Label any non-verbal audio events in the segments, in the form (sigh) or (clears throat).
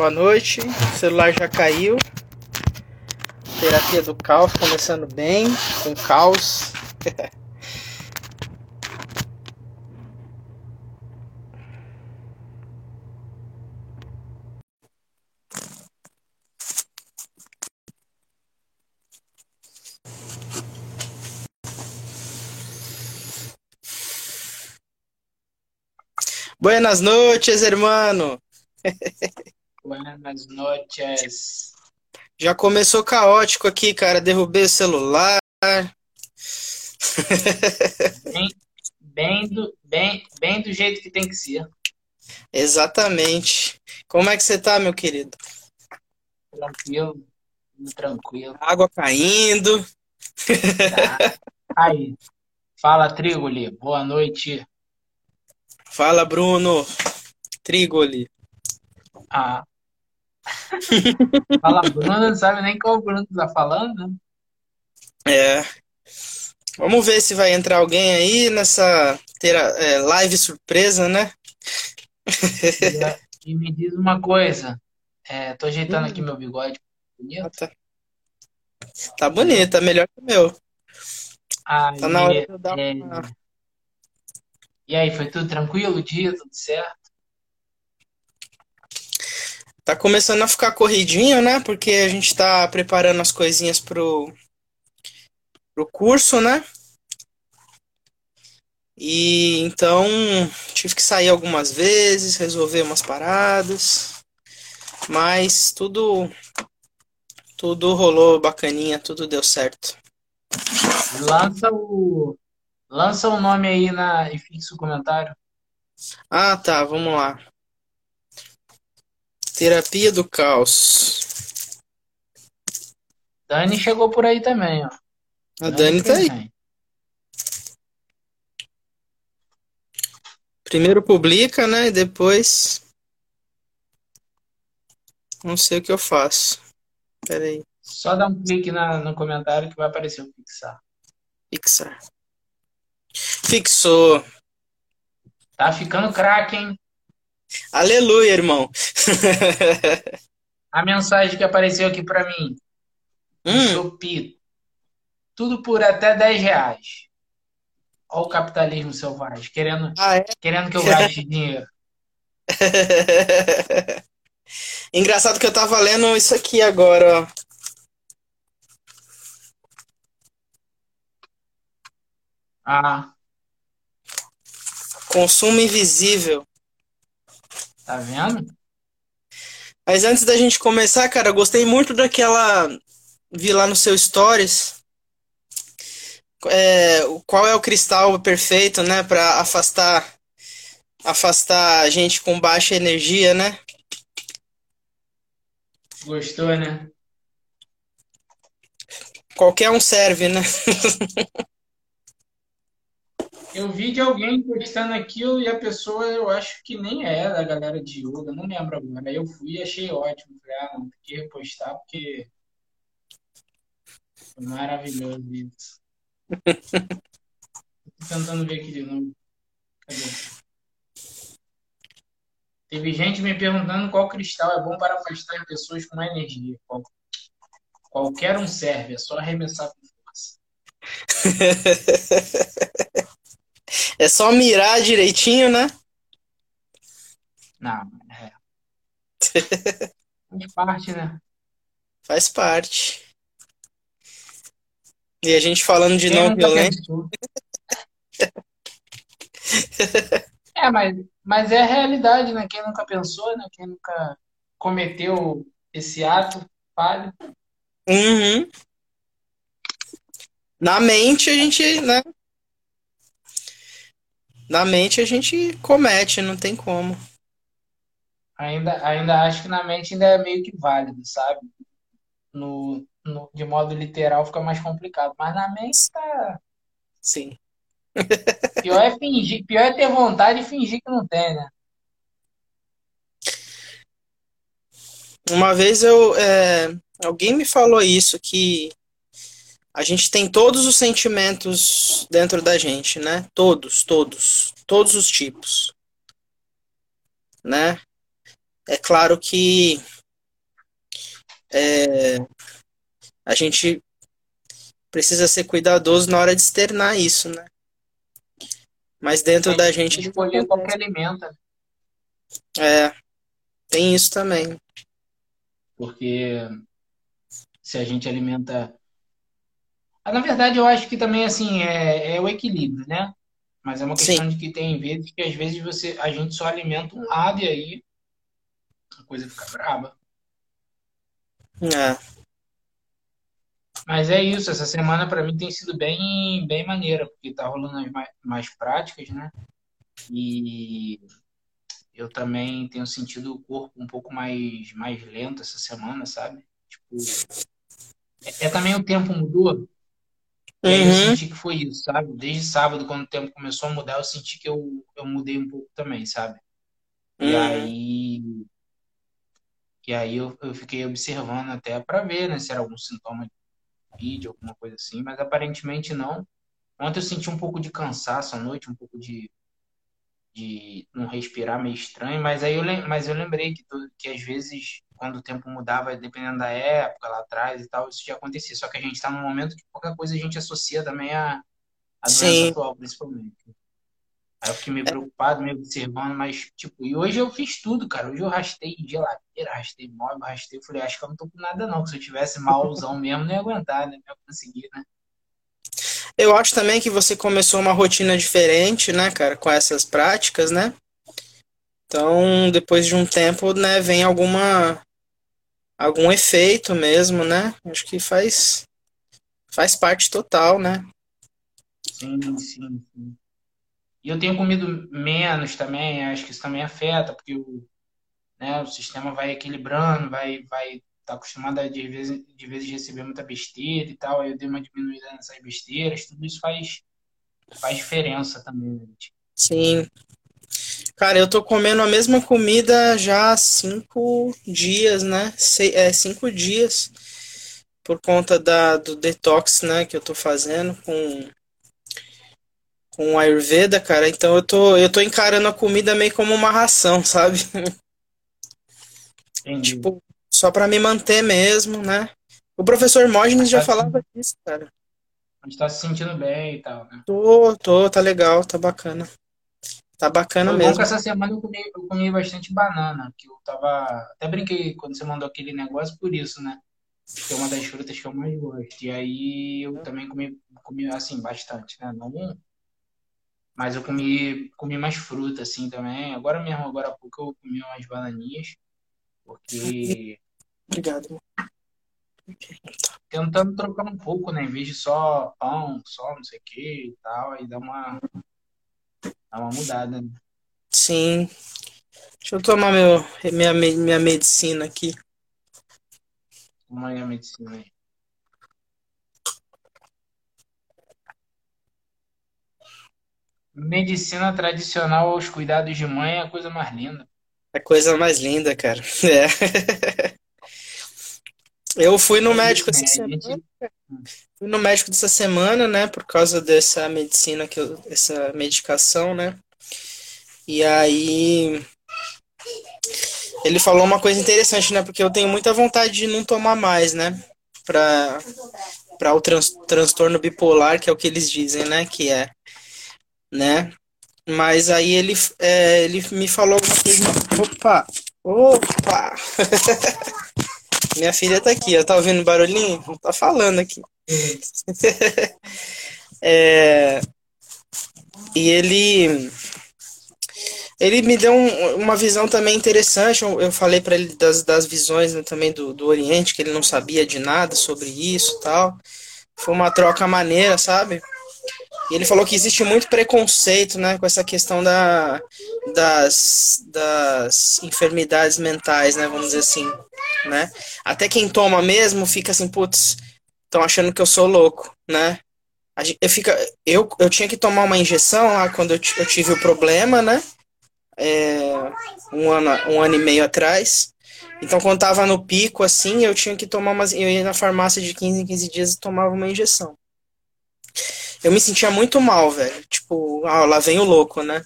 Boa noite. O celular já caiu. Terapia do caos começando bem, com caos. (laughs) Buenas noches, hermano. (laughs) Buenas noches. Já começou caótico aqui, cara. Derrubei o celular. Bem, bem, do, bem, bem do jeito que tem que ser. Exatamente. Como é que você tá, meu querido? Tranquilo, tranquilo. Água caindo. Tá. Aí, fala, Trigoli. Boa noite. Fala, Bruno. Trigoli. Ah. (laughs) Fala, Bruno, não sabe nem qual Bruno tá falando, né? É. Vamos ver se vai entrar alguém aí nessa tera, é, live surpresa, né? E, (laughs) e me diz uma coisa. É, tô ajeitando aqui meu bigode. Bonito. Ah, tá. Tá bonito, tá melhor que o meu. Aí, Tá na hora de eu dar é, uma. E aí, foi tudo tranquilo o dia, tudo certo? Tá começando a ficar corridinho, né? Porque a gente tá preparando as coisinhas pro, pro curso, né? E então tive que sair algumas vezes, resolver umas paradas, mas tudo tudo rolou bacaninha, tudo deu certo. Lança o, lança o nome aí na, e fixa o comentário. Ah, tá, vamos lá. Terapia do caos. Dani chegou por aí também, ó. A Dani tá aí. Primeiro publica, né? E depois não sei o que eu faço. Pera aí, Só dá um clique na, no comentário que vai aparecer o fixar. fixar. Fixou. Tá ficando craque, hein? Aleluia, irmão. (laughs) A mensagem que apareceu aqui pra mim. Hum, Shopee. Tudo por até 10 reais. Olha o capitalismo selvagem, querendo, ah, é? querendo que eu gaste dinheiro. (laughs) Engraçado que eu tava lendo isso aqui agora, ó. Ah, Consumo invisível. Tá vendo? Mas antes da gente começar, cara, gostei muito daquela. Vi lá no seu Stories. É, qual é o cristal perfeito, né, Pra afastar afastar a gente com baixa energia, né? Gostou, né? Qualquer um serve, né? (laughs) Eu vi de alguém postando aquilo e a pessoa eu acho que nem é da galera de yoga, não lembro agora. Aí eu fui e achei ótimo. Falei, ah, não, tem que repostar porque foi maravilhoso isso. (laughs) Tô tentando ver aqui de novo. Cadê? Teve gente me perguntando qual cristal é bom para afastar pessoas com energia. Qual- qualquer um serve, é só arremessar com força. (laughs) É só mirar direitinho, né? Não, é. (laughs) Faz parte, né? Faz parte. E a gente falando de Quem não violência. (laughs) É, mas, mas é a realidade, né? Quem nunca pensou, né? Quem nunca cometeu esse ato falho. Uhum. Na mente a gente, né? Na mente a gente comete, não tem como. Ainda, ainda acho que na mente ainda é meio que válido, sabe? No, no, de modo literal fica mais complicado. Mas na mente tá. Sim. (laughs) Pior é fingir, pior é ter vontade e fingir que não tem, né? Uma vez eu, é, alguém me falou isso, que a gente tem todos os sentimentos dentro da gente, né? Todos, todos, todos os tipos, né? é claro que é, a gente precisa ser cuidadoso na hora de externar isso, né? Mas dentro da gente. Escolher qualquer alimento. É, tem isso também. Porque se a gente alimenta. Ah, na verdade, eu acho que também assim é, é o equilíbrio, né? Mas é uma questão Sim. de que tem vezes que às vezes você, a gente só alimenta um lado e aí a coisa fica braba. É. Mas é isso, essa semana para mim tem sido bem, bem maneira, porque tá rolando as mais, mais práticas, né? E eu também tenho sentido o corpo um pouco mais, mais lento essa semana, sabe? Tipo, é, é também o tempo mudou. Aí eu Uhum. senti que foi isso, sabe? Desde sábado, quando o tempo começou a mudar, eu senti que eu, eu mudei um pouco também, sabe? E Uhum. aí, e aí eu, eu fiquei observando até para ver, né, se era algum sintoma de Covid, alguma coisa assim, mas aparentemente não. Ontem eu senti um pouco de cansaço à noite, um pouco de, de não respirar meio estranho, mas aí eu, mas eu lembrei que, que às vezes, quando o tempo mudava, dependendo da época lá atrás e tal, isso já acontecia. Só que a gente está num momento que qualquer coisa a gente associa também à, à doença Sim. atual, principalmente. Aí eu fiquei meio preocupado, meio observando, mas, tipo, e hoje eu fiz tudo, cara. Hoje eu rastei geladeira, rastei móvel, rastei. Eu falei, acho que eu não tô com nada, não. Que se eu tivesse malzão (laughs) mesmo, não ia aguentar, né? Não ia conseguir, né? Eu acho também que você começou uma rotina diferente, né, cara, com essas práticas, né? Então, depois de um tempo, né, vem alguma algum efeito mesmo, né? Acho que faz faz parte total, né? Sim, sim, sim. E eu tenho comido menos também, acho que isso também afeta, porque o, né, o sistema vai equilibrando, vai, vai tá acostumado a de vezes, de vezes receber muita besteira e tal, aí eu dei uma diminuída nessas besteiras, tudo isso faz, faz diferença também, né? Sim. Cara, eu tô comendo a mesma comida já há cinco dias, né? Sei, é, cinco dias por conta da, do detox, né, que eu tô fazendo com com a Ayurveda, cara. Então eu tô eu tô encarando a comida meio como uma ração, (laughs) sabe? Entendi. Tipo, só pra me manter mesmo, né? O professor Hermógenes já Tá se- falava disso, cara. A gente tá se sentindo bem e tal, né? Tô, tô, tá legal, tá bacana. Tá bacana Foi bom que mesmo. essa semana eu comi, eu comi bastante banana, que eu tava. Até brinquei quando você mandou aquele negócio por isso, né? Que é uma das frutas que eu mais gosto. E aí eu também comi, comi assim, bastante, né? Não, mas eu comi, comi mais fruta, assim, também. Agora mesmo, agora há pouco, eu comi umas bananinhas, porque Obrigado. tentando trocar um pouco, né? Em vez de só pão, só não sei o que e tal, aí dá uma, dá uma mudada, né? Sim. Deixa eu tomar meu, minha, minha medicina aqui. Uma aí a medicina aí. Medicina tradicional aos cuidados de mãe é a coisa mais linda. É a coisa mais linda, cara. (laughs) É. Eu fui no É médico isso, essa semana, fui no médico dessa semana, né, por causa dessa medicina que eu, essa medicação, né? E aí ele falou uma coisa interessante, né? Porque eu tenho muita vontade de não tomar mais, né? Pra, pra o trans, transtorno bipolar, que é o que eles dizem, né? Que é, né? Mas aí ele, é, ele me falou alguma coisa. Opa! Opa! (laughs) Minha filha tá aqui, ó. Tá ouvindo barulhinho? Tá falando aqui. (laughs) É, e ele ele me deu um- uma visão também interessante. Eu, eu falei para ele das, das visões né, também do, do Oriente, que ele não sabia de nada sobre isso tal. Foi uma troca maneira, sabe? E ele falou que existe muito preconceito, né, com essa questão da, das, das enfermidades mentais, né, vamos dizer assim, né? Até quem toma mesmo fica assim, putz, estão achando que eu sou louco, né? Eu, fica, eu, eu tinha que tomar uma injeção lá quando eu, eu tive o problema, né? É, um ano, um ano e meio atrás. Então, quando tava no pico, assim, eu tinha que tomar umas. Eu ia na farmácia de 15 em 15 dias e tomava uma injeção. Eu me sentia muito mal, velho. Tipo, ah, lá vem o louco, né?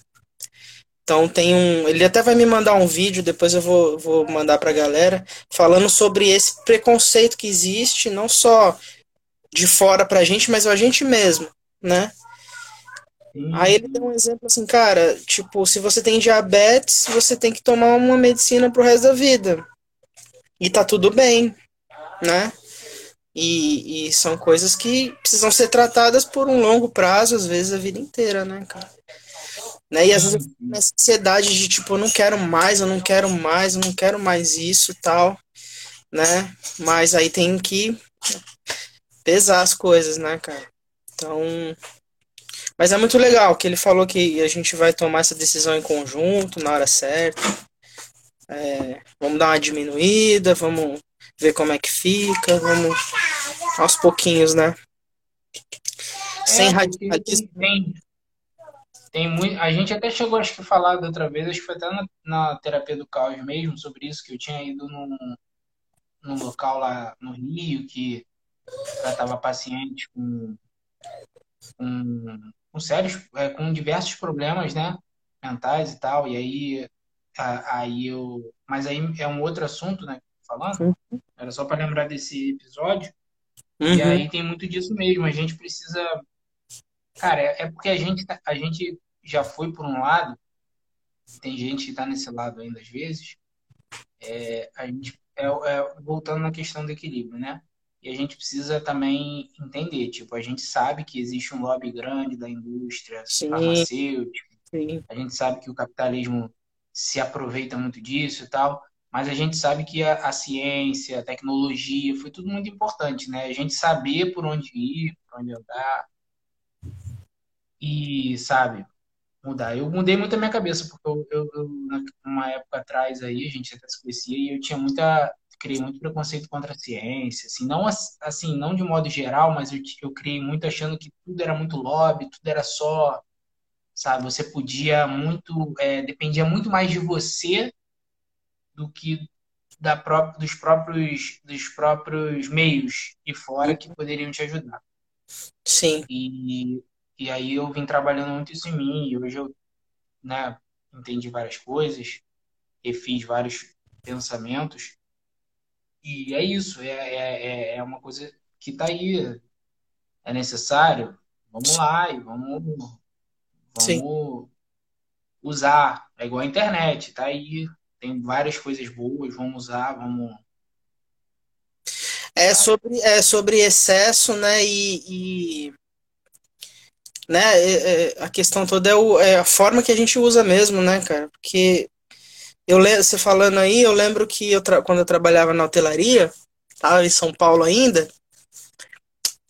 Então tem um. Ele até vai me mandar um vídeo, depois eu vou, vou mandar pra galera, falando sobre esse preconceito que existe, não só de fora pra gente, mas a gente mesmo, né? Aí ele deu um exemplo assim, cara, tipo, se você tem diabetes, você tem que tomar uma medicina pro resto da vida. E tá tudo bem, né? E, e são coisas que precisam ser tratadas por um longo prazo, às vezes a vida inteira, né, cara? Né? E às vezes uma ansiedade de tipo, eu não quero mais, eu não quero mais, eu não quero mais isso tal, né? Mas aí tem que pesar as coisas, né, cara? Então. Mas é muito legal que ele falou que a gente vai tomar essa decisão em conjunto, na hora certa. É, vamos dar uma diminuída, vamos ver como é que fica, vamos aos pouquinhos, né? Sem é, radicalismo. Tem, tem muito, a gente até chegou acho que a falar da outra vez, acho que foi até na, na terapia do caos mesmo, sobre isso, que eu tinha ido num, num local lá no Rio que tratava pacientes com, com, com sérios, é, com diversos problemas, né? Mentais e tal, e aí, aí eu. Mas aí é um outro assunto, né? Falando, era só para lembrar desse episódio. Uhum. E aí tem muito disso mesmo. A gente precisa. Cara, é, é porque a gente, tá, a gente já foi por um lado, tem gente que está nesse lado ainda às vezes. É, a gente é, é, voltando na questão do equilíbrio, né? E a gente precisa também entender, tipo, a gente sabe que existe um lobby grande da indústria Sim. farmacêutica, Sim. a gente sabe que o capitalismo se aproveita muito disso e tal, mas a gente sabe que a, a, ciência, a tecnologia, foi tudo muito importante, né? A gente saber por onde ir, por onde andar. E, sabe, mudar. Eu mudei muito a minha cabeça, porque eu, eu, eu uma época atrás aí, a gente até se conhecia, e eu tinha muita. Criei muito preconceito contra a ciência, assim, não assim, não de modo geral, mas eu, eu criei muito achando que tudo era muito lobby, tudo era só, sabe, você podia muito, é, dependia muito mais de você do que da pró dos próprios dos próprios meios e fora que poderiam te ajudar. Sim. E, e aí eu vim trabalhando muito isso em mim e hoje eu, né, entendi várias coisas, refiz vários pensamentos e é isso, é, é, é, é uma coisa que está aí, é necessário, vamos lá e vamos, vamos Sim. usar, é igual a internet, tá aí, tem várias coisas boas, vamos usar, vamos. É sobre, é sobre excesso, né? E, e né? É, é, a questão toda é, o, é, a forma que a gente usa mesmo, né, cara? Porque eu você falando aí, eu lembro que eu quando eu trabalhava na hotelaria, tava em São Paulo ainda,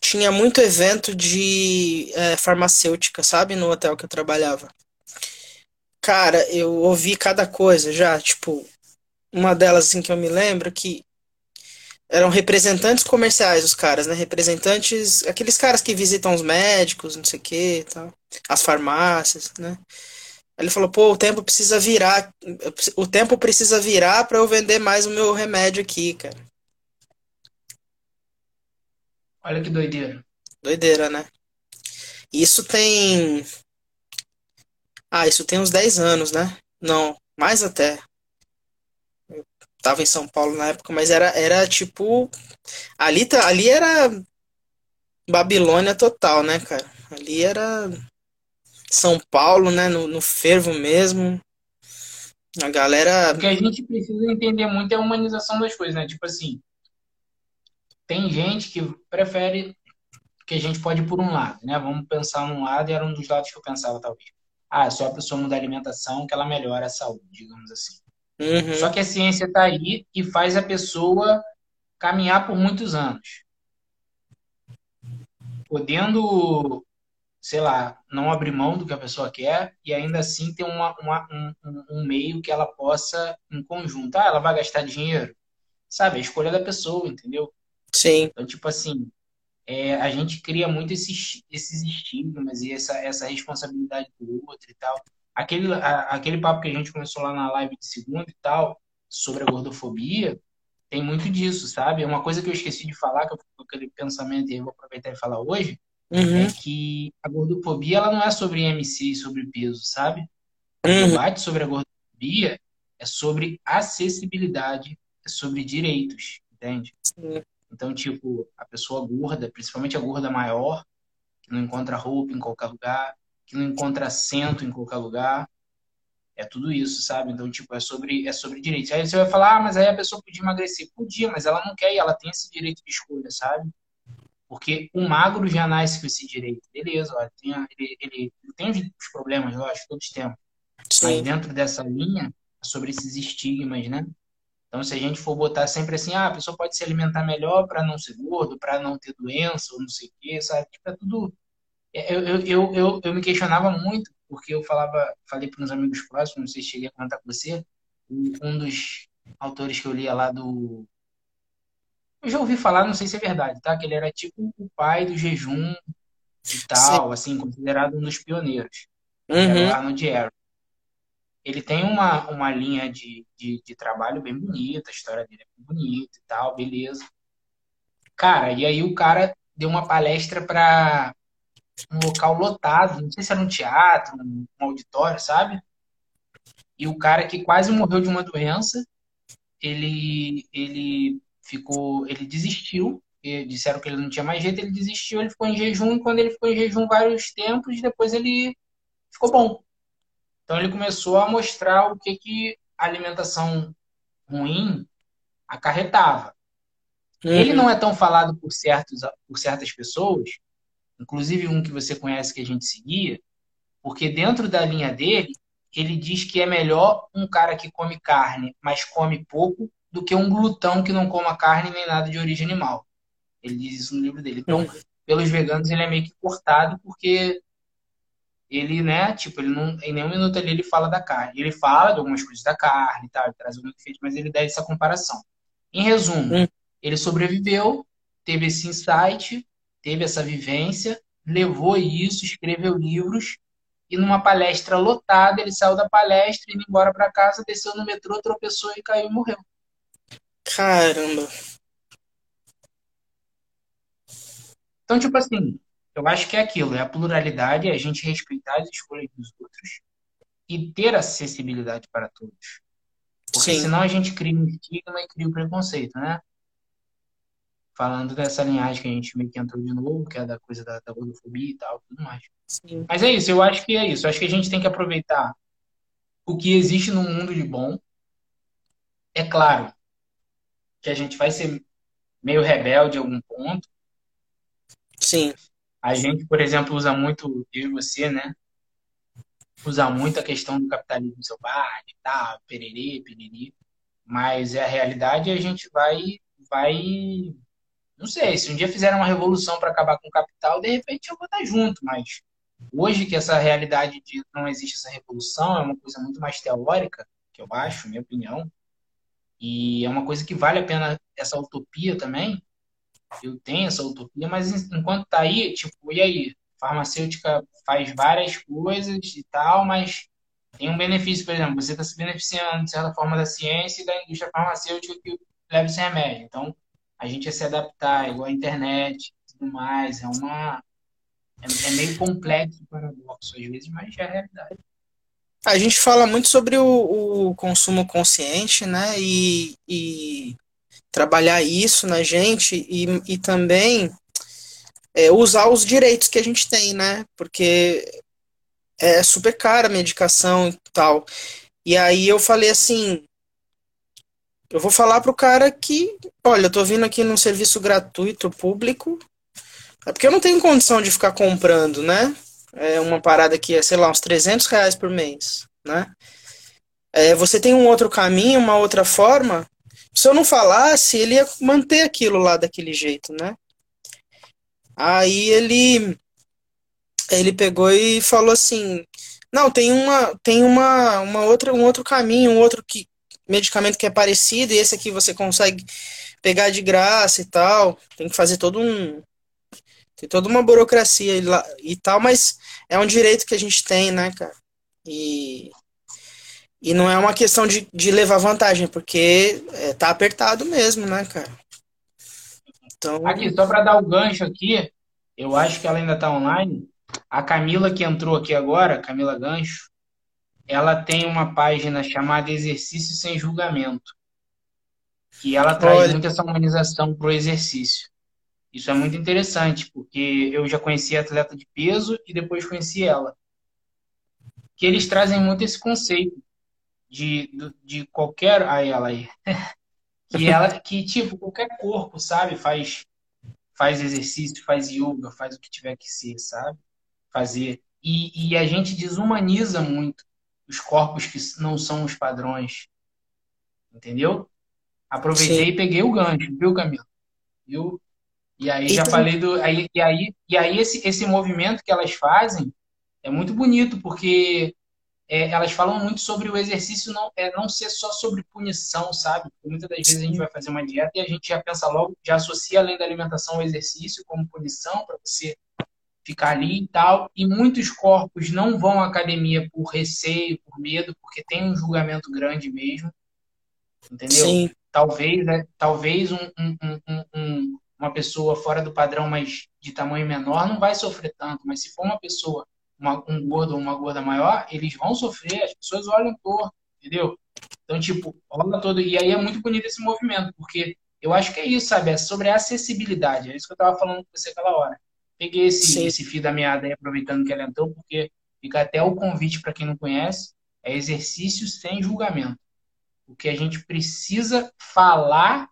tinha muito evento de é, farmacêutica, sabe, no hotel que eu trabalhava. Cara, eu ouvi cada coisa já, tipo, uma delas assim que eu me lembro que eram representantes comerciais os caras, né? Representantes, aqueles caras que visitam os médicos, não sei o que, tal, as farmácias, né? Ele falou: "Pô, o tempo precisa virar, o tempo precisa virar para eu vender mais o meu remédio aqui, cara". Olha que doideira. Doideira, né? Isso tem ah, isso tem uns 10 anos, né? Não, mais até. Eu tava em São Paulo na época, mas era, era tipo. Ali, ali era Babilônia total, né, cara? Ali era São Paulo, né? No, no fervo mesmo. A galera. O que a gente precisa entender muito é a humanização das coisas, né? Tipo assim. Tem gente que prefere que a gente pode ir por um lado, né? Vamos pensar num lado e era um dos lados que eu pensava, talvez ah, é só a pessoa mudar a alimentação que ela melhora a saúde, digamos assim. Uhum. Só que a ciência está aí e faz a pessoa caminhar por muitos anos. Podendo, sei lá, não abrir mão do que a pessoa quer e ainda assim ter uma, uma um, um, meio que ela possa, em conjunto. Ah, ela vai gastar dinheiro? Sabe, a escolha da pessoa, entendeu? Sim. Então, tipo assim, é, a gente cria muito esses, esses estigmas e essa, essa responsabilidade do outro e tal. Aquele, a, aquele papo que a gente começou lá na live de segunda e tal, sobre a gordofobia, tem muito disso, sabe? É uma coisa que eu esqueci de falar, que eu aquele pensamento e vou aproveitar e falar hoje, uhum. é que a gordofobia ela não é sobre MC e sobre peso, sabe? O uhum. debate sobre a gordofobia é sobre acessibilidade, é sobre direitos, entende? Sim. Então, tipo, a pessoa gorda, principalmente a gorda maior, que não encontra roupa em qualquer lugar, que não encontra assento em qualquer lugar, é tudo isso, sabe? Então, tipo, é sobre, é sobre direitos. Aí você vai falar, ah, mas aí a pessoa podia emagrecer. Podia, mas ela não quer e ela tem esse direito de escolha, sabe? Porque o magro já nasce com esse direito. Beleza, ó, tem, ele, ele, ele tem os problemas, lógico, todos temos. Sim. Mas dentro dessa linha, é sobre esses estigmas, né? Então, se a gente for botar sempre assim, ah, a pessoa pode se alimentar melhor para não ser gordo, para não ter doença, ou não sei o quê, sabe? Tipo, é tudo. Eu, eu, eu, eu, eu me questionava muito porque eu falava, falei para uns amigos próximos, não sei se cheguei a comentar com você, um dos autores que eu lia lá do. Eu já ouvi falar, não sei se é verdade, tá? Que ele era tipo o pai do jejum e tal, Sim. assim, considerado um dos pioneiros. Uhum. Era o Arnold Ehret. Ele tem uma, uma linha de, de, de trabalho bem bonita, a história dele é bonita e tal, beleza. Cara, e aí o cara deu uma palestra para um local lotado, não sei se era um teatro, um auditório, sabe? E o cara que quase morreu de uma doença, ele, ele ficou, ele desistiu, disseram que ele não tinha mais jeito, ele desistiu, ele ficou em jejum, e quando ele ficou em jejum vários tempos, depois ele ficou bom. Então ele começou a mostrar o que, que a alimentação ruim acarretava. Uhum. Ele não é tão falado por, certos, por certas pessoas, inclusive um que você conhece que a gente seguia, porque dentro da linha dele, ele diz que é melhor um cara que come carne, mas come pouco, do que um glutão que não coma carne nem nada de origem animal. Ele diz isso no livro dele. Então, pelos veganos, ele é meio que cortado, porque ele, né, tipo, ele não, em nenhum minuto ali ele fala da carne. Ele fala de algumas coisas da carne e tal, ele traz algum efeito, mas ele dá essa comparação. Em resumo, hum. ele sobreviveu, teve esse insight, teve essa vivência, levou isso, escreveu livros e numa palestra lotada, ele saiu da palestra, indo embora para casa, desceu no metrô, tropeçou e caiu e morreu. Caramba. Então, tipo assim, eu acho que é aquilo, é a pluralidade, é a gente respeitar as escolhas dos outros e ter acessibilidade para todos. Porque Sim. senão a gente cria um estigma e cria o um preconceito, né? falando dessa linhagem que a gente meio que entrou de novo, que é da coisa da, da e tal, tudo mais. Sim. Mas é isso, eu acho que é isso. Eu acho que a gente tem que aproveitar o que existe no mundo de bom. É claro que a gente vai ser meio rebelde em algum ponto. Sim. A gente, por exemplo, usa muito, eu e você, né? Usa muito a questão do capitalismo selvagem, tá, pererê, pererê. Mas é a realidade a gente vai vai não sei, se um dia fizeram uma revolução para acabar com o capital, de repente eu vou estar junto, mas hoje que essa realidade de não existe essa revolução é uma coisa muito mais teórica, que eu acho, minha opinião, e é uma coisa que vale a pena essa utopia também. Eu tenho essa utopia, mas enquanto tá aí, tipo, e aí? Farmacêutica faz várias coisas e tal, mas tem um benefício, por exemplo, você está se beneficiando de certa forma da ciência e da indústria farmacêutica que leva esse remédio. Então, a gente ia se adaptar, igual a internet tudo mais. É uma. É, é meio complexo o paradoxo, às vezes, mas é a realidade. A gente fala muito sobre o, o consumo consciente, né? E, e, trabalhar isso na gente e, e também é, usar os direitos que a gente tem, né? Porque é super cara a medicação e tal. E aí eu falei assim, eu vou falar pro cara que, olha, eu tô vindo aqui num serviço gratuito, público, é porque eu não tenho condição de ficar comprando, né? É uma parada que é, sei lá, uns 300 reais por mês, né? É, você tem um outro caminho, uma outra forma. Se eu não falasse, ele ia manter aquilo lá daquele jeito, né? Aí ele ele pegou e falou assim: "Não, tem uma tem uma, uma outra um outro caminho, um outro que medicamento que é parecido e esse aqui você consegue pegar de graça e tal. Tem que fazer todo um. Tem toda uma burocracia e, e tal, mas é um direito que a gente tem, né, cara? E, e não é uma questão de, de levar vantagem, porque é, tá apertado mesmo, né, cara? Então... Aqui, só para dar o gancho aqui, eu acho que ela ainda tá online. A Camila que entrou aqui agora, Camila Gancho, ela tem uma página chamada Exercício Sem Julgamento. E ela traz Olha. muito essa humanização para o exercício. Isso é muito interessante, porque eu já conheci a atleta de peso e depois conheci ela. Que eles trazem muito esse conceito de, de qualquer. Aí ela aí. (laughs) que ela, que tipo, qualquer corpo, sabe, faz, faz exercício, faz yoga, faz o que tiver que ser, sabe? Fazer. E, e a gente desumaniza muito os corpos que não são os padrões. Entendeu? Aproveitei Sim. e peguei o gancho, viu, Camila? Viu? E aí já falei do. Aí, e aí, e aí esse, esse movimento que elas fazem é muito bonito, porque é, elas falam muito sobre o exercício não, é, não ser só sobre punição, sabe? Porque muitas das vezes a gente vai fazer uma dieta e a gente já pensa logo, já associa além da alimentação o exercício como punição para você ficar ali e tal. E muitos corpos não vão à academia por receio, por medo, porque tem um julgamento grande mesmo, entendeu? sim, Talvez, né? Talvez um, um, um, um, uma pessoa fora do padrão, mas de tamanho menor, não vai sofrer tanto. Mas se for uma pessoa, uma, um gordo ou uma gorda maior, eles vão sofrer, as pessoas olham torto, entendeu? Então, tipo, rola todo. E aí é muito bonito esse movimento, porque eu acho que é isso, sabe? É sobre a acessibilidade. É isso que eu tava falando com você aquela hora. Peguei esse, sim, esse fio da meada aí, aproveitando que ela entrou, porque fica até o convite para quem não conhece: é exercício sem julgamento. O que a gente precisa falar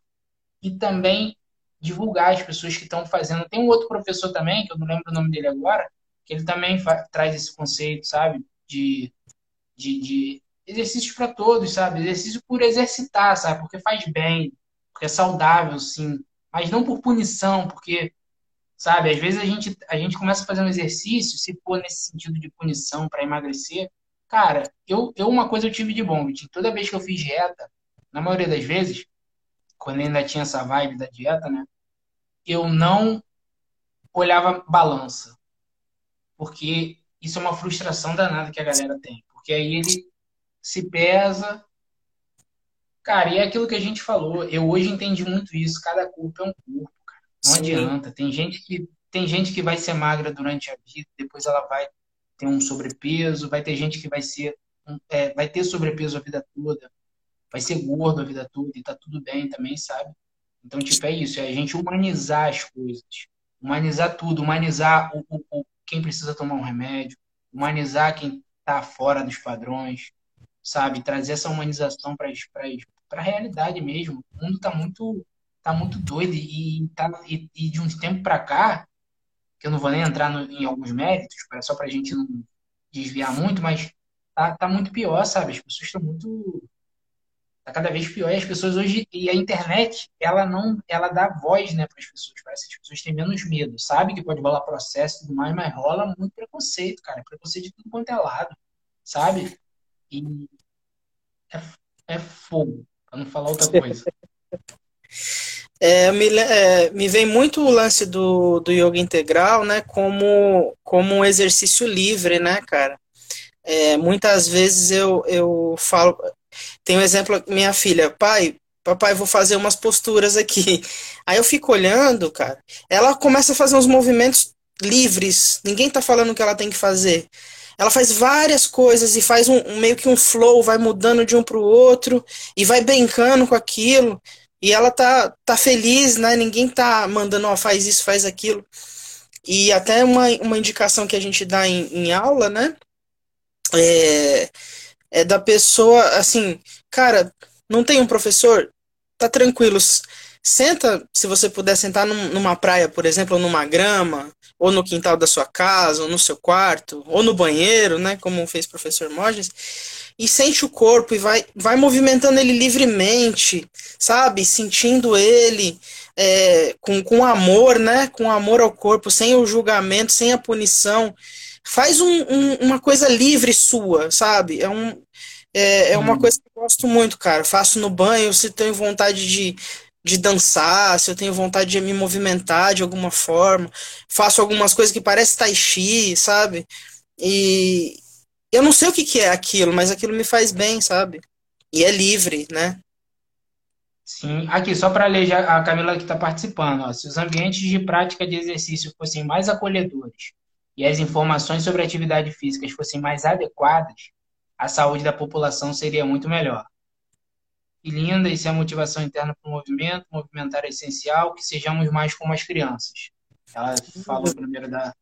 e também divulgar as pessoas que estão fazendo. Tem um outro professor também, que eu não lembro o nome dele agora, que ele também traz esse conceito, sabe? De, de, de exercícios para todos, sabe? Exercício por exercitar, sabe? Porque faz bem, porque é saudável, sim. Mas não por punição, porque, sabe? Às vezes a gente, a gente começa a fazer um exercício, se for nesse sentido de punição para emagrecer, Cara, eu, eu uma coisa eu tive de bom, Vitinho. Toda vez que eu fiz dieta, na maioria das vezes, quando ainda tinha essa vibe da dieta, né? Eu não olhava balança. Porque isso é uma frustração danada que a galera tem. Porque aí ele se pesa. Cara, e é aquilo que a gente falou. Eu hoje entendi muito isso. Cada corpo é um corpo, cara. Não sim, adianta. Tem gente que, tem gente que vai ser magra durante a vida, depois ela vai ter um sobrepeso, vai ter gente que vai ser é, vai ter sobrepeso a vida toda, vai ser gordo a vida toda e tá tudo bem também, sabe? Então, tipo, é isso, é a gente humanizar as coisas, humanizar tudo, humanizar o, o, quem precisa tomar um remédio, humanizar quem tá fora dos padrões, sabe? Trazer essa humanização para a realidade mesmo. O mundo tá muito tá muito doido e, tá, e, e de um tempo para cá que eu não vou nem entrar no, em alguns méritos, só para a gente não desviar muito, mas tá, tá muito pior, sabe? As pessoas estão muito. Tá cada vez pior. E as pessoas hoje. E a internet, ela não. Ela dá voz, né, para as pessoas. Parece que as pessoas têm menos medo. Sabe que pode rolar processo e tudo mais, mas rola muito preconceito, cara. Preconceito de tudo quanto é lado, sabe? E. É, é fogo, para não falar outra coisa. (laughs) É, me, é, me vem muito o lance do, do yoga integral, né, como, como um exercício livre, né, cara? É, muitas vezes eu, eu falo, tem um exemplo, minha filha, pai, papai, vou fazer umas posturas aqui. Aí eu fico olhando, cara, ela começa a fazer uns movimentos livres, ninguém tá falando o que ela tem que fazer. Ela faz várias coisas e faz um, um meio que um flow, vai mudando de um para o outro e vai brincando com aquilo. E ela tá, tá feliz, né? Ninguém tá mandando, ó, faz isso, faz aquilo. E até uma, uma indicação que a gente dá em, em aula, né? É, é da pessoa, assim, cara, não tem um professor? Tá tranquilo. Senta, se você puder sentar num, numa praia, por exemplo, ou numa grama, ou no quintal da sua casa, ou no seu quarto, ou no banheiro, né? Como fez o professor Morges e sente o corpo e vai, vai movimentando ele livremente, sabe? Sentindo ele é, com, com amor, né? Com amor ao corpo, sem o julgamento, sem a punição. Faz um, um, uma coisa livre sua, sabe? É, um, é, é uma coisa que eu gosto muito, cara. Faço no banho, se tenho vontade de, de dançar, se eu tenho vontade de me movimentar de alguma forma. Faço algumas coisas que parecem tai chi, sabe? E, eu não sei o que, que é aquilo, mas aquilo me faz bem, sabe? E é livre, né? Sim, aqui, só para ler a Camila que está participando, ó, se os ambientes de prática de exercício fossem mais acolhedores e as informações sobre atividade física fossem mais adequadas, a saúde da população seria muito melhor. E linda, isso é a motivação interna para o movimento, movimentar é essencial, que sejamos mais como as crianças. Ela falou primeiro da...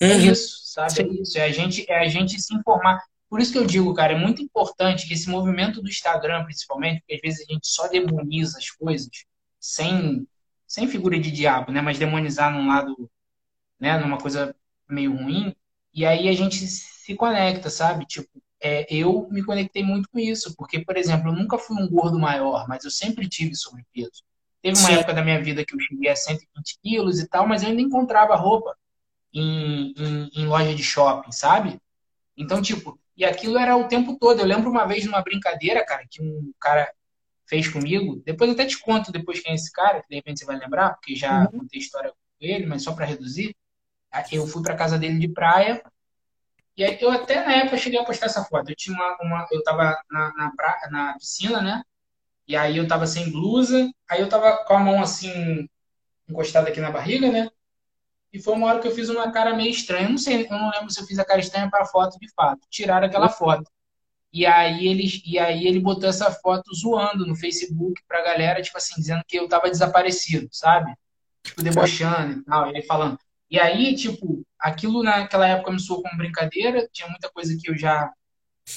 É uhum. isso, sabe? É isso, é a, gente, é a gente se informar. Por isso que eu digo, cara, é muito importante que esse movimento do Instagram, principalmente, porque às vezes a gente só demoniza as coisas, sem, sem figura de diabo, né? Mas demonizar num lado, né? Numa coisa meio ruim. E aí a gente se conecta, sabe? Tipo, é, eu me conectei muito com isso, porque, por exemplo, eu nunca fui um gordo maior, mas eu sempre tive sobrepeso. Teve uma Sim. época da minha vida que eu cheguei a 120 quilos e tal, mas eu ainda encontrava roupa em, em, em loja de shopping, sabe? Então, tipo, e aquilo era o tempo todo. Eu lembro uma vez numa brincadeira, cara, que um cara fez comigo. Depois eu até te conto depois quem é esse cara, que de repente você vai lembrar, porque já uhum. contei história com ele, mas só para reduzir. Eu fui para casa dele de praia e aí eu até na época cheguei a postar essa foto. Eu tinha uma, uma eu tava na, na, pra, na piscina, né? E aí eu tava sem blusa, aí eu tava com a mão assim encostada aqui na barriga, né? E foi uma hora que eu fiz uma cara meio estranha. Eu não sei, eu não lembro se eu fiz a cara estranha para a foto de fato. Tiraram aquela foto. E aí ele, e aí ele botou essa foto zoando no Facebook pra galera, tipo assim, dizendo que eu tava desaparecido, sabe? Tipo, debochando e tal. Ele falando, e aí, tipo, aquilo naquela época me soou como brincadeira, tinha muita coisa que eu já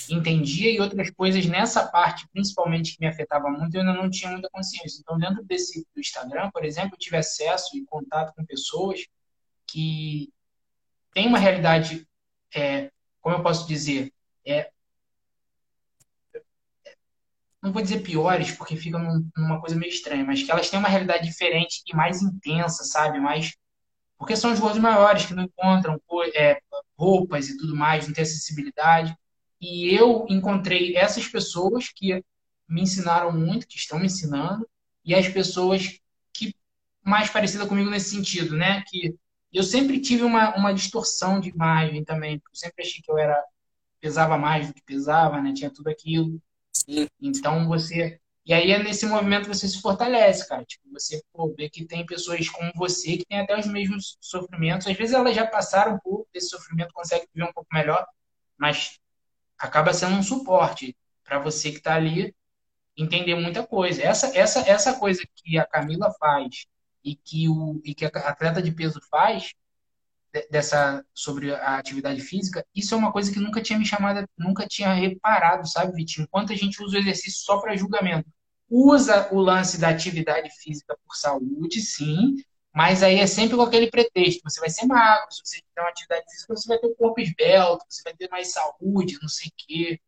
entendia e outras coisas nessa parte, principalmente, que me afetava muito, eu ainda não tinha muita consciência. Então, dentro desse do Instagram, por exemplo, eu tive acesso e contato com pessoas que têm uma realidade, é, como eu posso dizer, é, não vou dizer piores, porque fica numa coisa meio estranha, mas que elas têm uma realidade diferente e mais intensa, sabe? Mais porque são os gordos maiores que não encontram é, roupas e tudo mais, não tem acessibilidade. E eu encontrei essas pessoas que me ensinaram muito, que estão me ensinando, e as pessoas que mais parecida comigo nesse sentido, né? Que eu sempre tive uma, uma distorção de imagem também, porque eu sempre achei que eu era pesava mais do que pesava, né? Tinha tudo aquilo. Então você e aí é nesse movimento você se fortalece, cara. Tipo, você pô, vê que tem pessoas como você que têm até os mesmos sofrimentos. Às vezes elas já passaram um pouco desse sofrimento, conseguem viver um pouco melhor, mas acaba sendo um suporte para você que está ali entender muita coisa. Essa, essa, essa coisa que a Camila faz e que, o, e que a atleta de peso faz, dessa sobre a atividade física, isso é uma coisa que nunca tinha me chamado, nunca tinha reparado, sabe, Vitinho? Enquanto a gente usa o exercício só para julgamento usa o lance da atividade física por saúde, sim, mas aí é sempre com aquele pretexto. Você vai ser magro, se você tiver uma atividade física, você vai ter um corpo esbelto, você vai ter mais saúde, não sei o quê.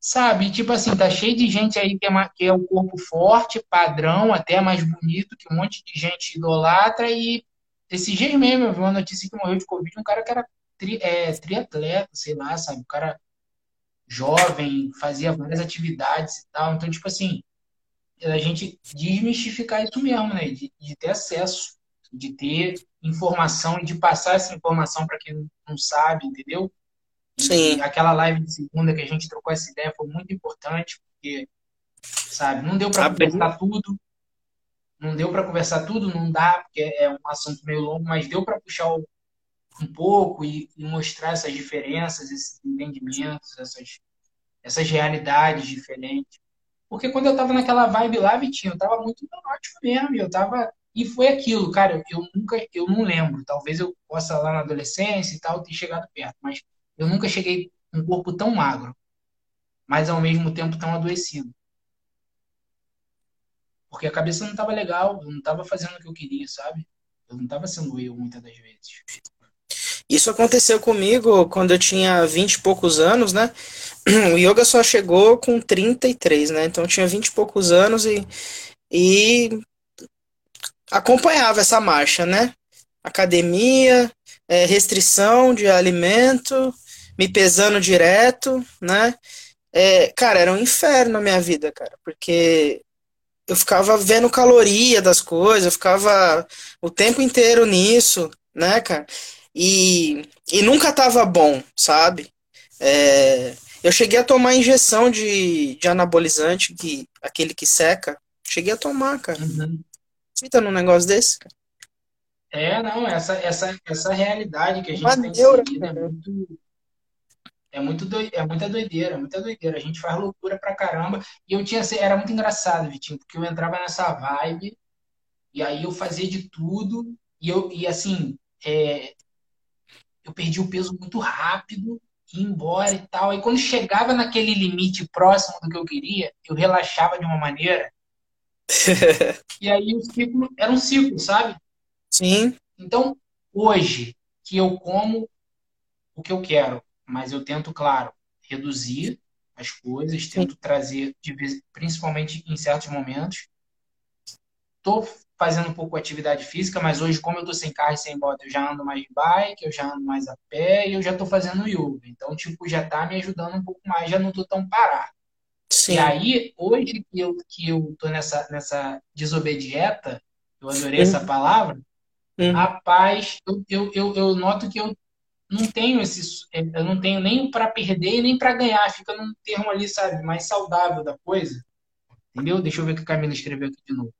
Sabe, tipo assim, tá cheio de gente aí que é, que é o corpo forte, padrão, até mais bonito, que um monte de gente idolatra. E esse dia mesmo eu vi uma notícia que morreu de Covid, um cara que era tri, é, triatleta, sei lá, sabe? O cara jovem, fazia várias atividades e tal. Então, tipo assim, a gente desmistificar isso mesmo, né? De, de ter acesso, de ter informação e de passar essa informação para quem não sabe, entendeu? Sim. E aquela live de segunda que a gente trocou essa ideia foi muito importante, porque, sabe, não deu para conversar tudo. Não deu para conversar tudo, não dá, porque é um assunto meio longo, mas deu para puxar o, um pouco e, e, mostrar essas diferenças, esses entendimentos, essas, essas realidades diferentes. Porque quando eu tava naquela vibe lá, Vitinho, eu tava muito neurótico mesmo, eu tava... E foi aquilo, cara, eu nunca, eu não lembro, talvez eu possa lá na adolescência e tal ter chegado perto, mas eu nunca cheguei um corpo tão magro, mas ao mesmo tempo tão adoecido. Porque a cabeça não tava legal, eu não tava fazendo o que eu queria, sabe? Eu não tava sendo eu muitas das vezes. Isso aconteceu comigo quando eu tinha 20 e poucos anos, né? (clears throat) O yoga só chegou com 33, né? Então eu tinha 20 e poucos anos e, e acompanhava essa marcha, né? Academia, é, restrição de alimento, me pesando direto, né? É, cara, era um inferno na minha vida, cara, porque eu ficava vendo caloria das coisas, eu ficava o tempo inteiro nisso, né, cara? E, e nunca tava bom, sabe? É, eu cheguei a tomar injeção de, de anabolizante, que, aquele que seca. Cheguei a tomar, cara. Uhum. Você tá num negócio desse, cara? É, não, essa, essa, essa realidade que a gente Uma tem seguido é muito, É, muito doi... é muita doideira, é muita doideira. A gente faz loucura pra caramba. E eu tinha. Era muito engraçado, Vitinho, porque eu entrava nessa vibe, e aí eu fazia de tudo, e eu, e assim, é... eu perdi o peso muito rápido, ia embora e tal. Aí quando chegava naquele limite próximo do que eu queria, eu relaxava de uma maneira. (laughs) e aí o ciclo era um ciclo, sabe? Sim. Então, hoje que eu como o que eu quero, mas eu tento, claro, reduzir as coisas, tento Sim. trazer, principalmente em certos momentos. Estou fazendo um pouco de atividade física, mas hoje, como eu estou sem carro e sem bota, eu já ando mais de bike, eu já ando mais a pé e eu já estou fazendo yoga. Então, tipo, já está me ajudando um pouco mais, já não estou tão parado. Sim. E aí, hoje que eu, que eu tô nessa, nessa desobedieta, eu adorei essa palavra, Hum. Rapaz, eu, eu, eu, eu, noto que eu não tenho esse. Eu não tenho nem para perder nem para ganhar. Fica num termo ali, sabe, mais saudável da coisa. Entendeu? Deixa eu ver o que a Camila escreveu aqui de novo.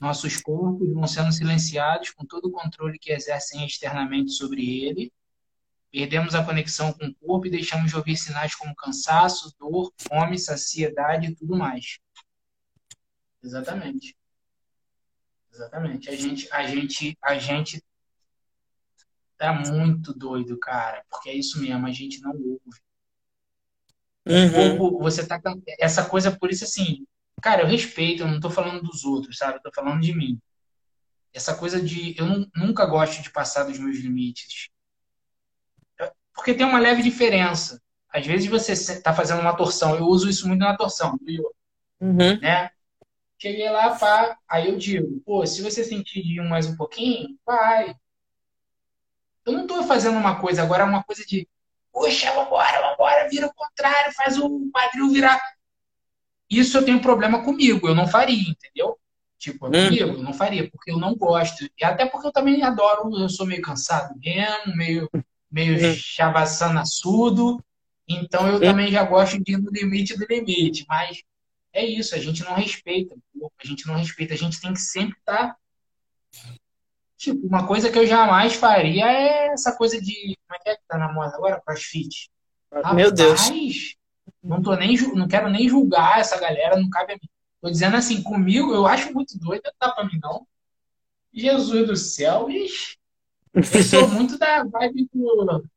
Nossos corpos vão sendo silenciados com todo o controle que exercem externamente sobre ele. Perdemos a conexão com o corpo e deixamos de ouvir sinais como cansaço, dor, fome, saciedade e tudo mais. Exatamente. Exatamente. A gente, a gente, a gente tá muito doido, cara, porque é isso mesmo, a gente não ouve. Uhum. você tá essa coisa por isso assim, cara, eu respeito, eu não tô falando dos outros, sabe? Eu tô falando de mim. Essa coisa de eu nunca gosto de passar dos meus limites. Porque tem uma leve diferença. Às vezes você está fazendo uma torção, eu uso isso muito na torção, uhum. né? Cheguei lá, pá, aí eu digo, pô, se você sentir de um mais um pouquinho, vai. Eu não tô fazendo uma coisa agora, uma coisa de, poxa, vambora, vambora, vira o contrário, faz o quadril virar. Isso eu tenho problema comigo, eu não faria, entendeu? Tipo, comigo, eu não faria, porque eu não gosto. E até porque eu também adoro, eu sou meio cansado mesmo, meio, meio hum. chavassanaçudo. Então eu hum. também já gosto de ir no limite do limite. Mas é isso, a gente não respeita a gente não respeita, a gente tem que sempre estar. Tá... Tipo, uma coisa que eu jamais faria é essa coisa de. Como é que é que tá na moda agora? Crossfit. Meu Deus. Não, tô nem, não quero nem julgar essa galera, não cabe a mim. Tô dizendo assim, comigo eu acho muito doido, não dá pra mim não. Jesus do céu, ixi. Eu sou (laughs) muito da vibe do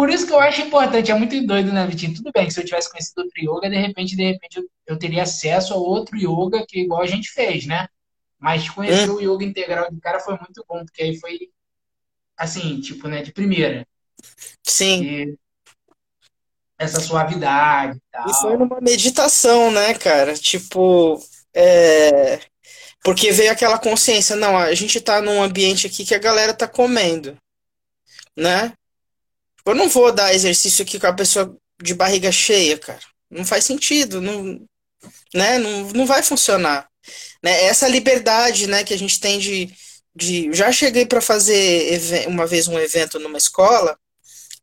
por isso que eu acho importante, é muito doido, né, Vitinho? Tudo bem, se eu tivesse conhecido outro yoga, de repente, de repente, eu, eu teria acesso a outro yoga que igual a gente fez, né? Mas conhecer hum. o yoga integral de cara foi muito bom, porque aí foi assim, tipo, né, de primeira. Sim. E essa suavidade e tal. E foi numa meditação, né, cara? Tipo, é... porque veio aquela consciência, não, a gente tá num ambiente aqui que a galera tá comendo, né? Eu não vou dar exercício aqui com a pessoa de barriga cheia, cara. Não faz sentido, não, né? Não, não vai funcionar. Né? Essa liberdade, né, que a gente tem de, de... já cheguei para fazer uma vez um evento numa escola.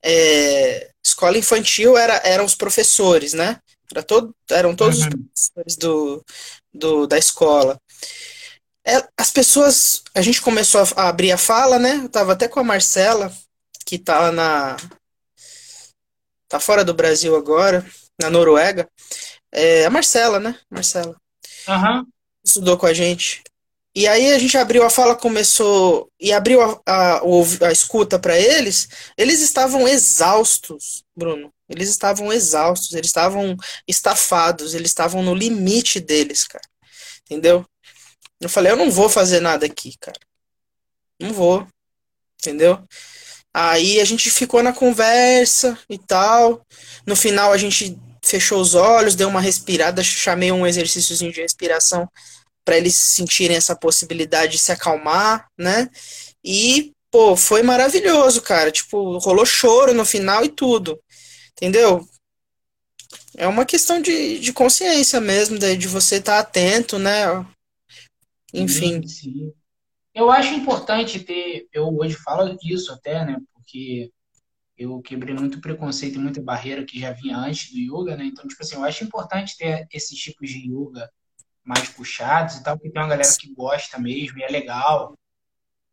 É... escola infantil era, eram os professores, né? Era todo, eram todos uhum. os professores do, do, da escola. É, as pessoas, a gente começou a abrir a fala, né? Eu tava até com a Marcela, que tá na. tá fora do Brasil agora, na Noruega. É a Marcela, né? Marcela. Uhum. Estudou com a gente. E aí a gente abriu a fala, começou. E abriu a, a, a escuta para eles. Eles estavam exaustos, Bruno. Eles estavam exaustos, eles estavam estafados, eles estavam no limite deles, cara. Entendeu? Eu falei, eu não vou fazer nada aqui, cara. Não vou. Entendeu? Aí a gente ficou na conversa e tal. No final a gente fechou os olhos, deu uma respirada, chamei um exercíciozinho de respiração para eles sentirem essa possibilidade de se acalmar, né? E, pô, foi maravilhoso, cara. Tipo, rolou choro no final e tudo. Entendeu? É uma questão de, de consciência mesmo, de, de você estar tá atento, né? Enfim. Sim, sim. Eu acho importante ter, eu hoje falo disso até, né? Porque eu quebrei muito preconceito e muita barreira que já vinha antes do yoga, né? Então, tipo assim, eu acho importante ter esses tipos de yoga mais puxados e tal, porque tem uma galera que gosta mesmo e é legal.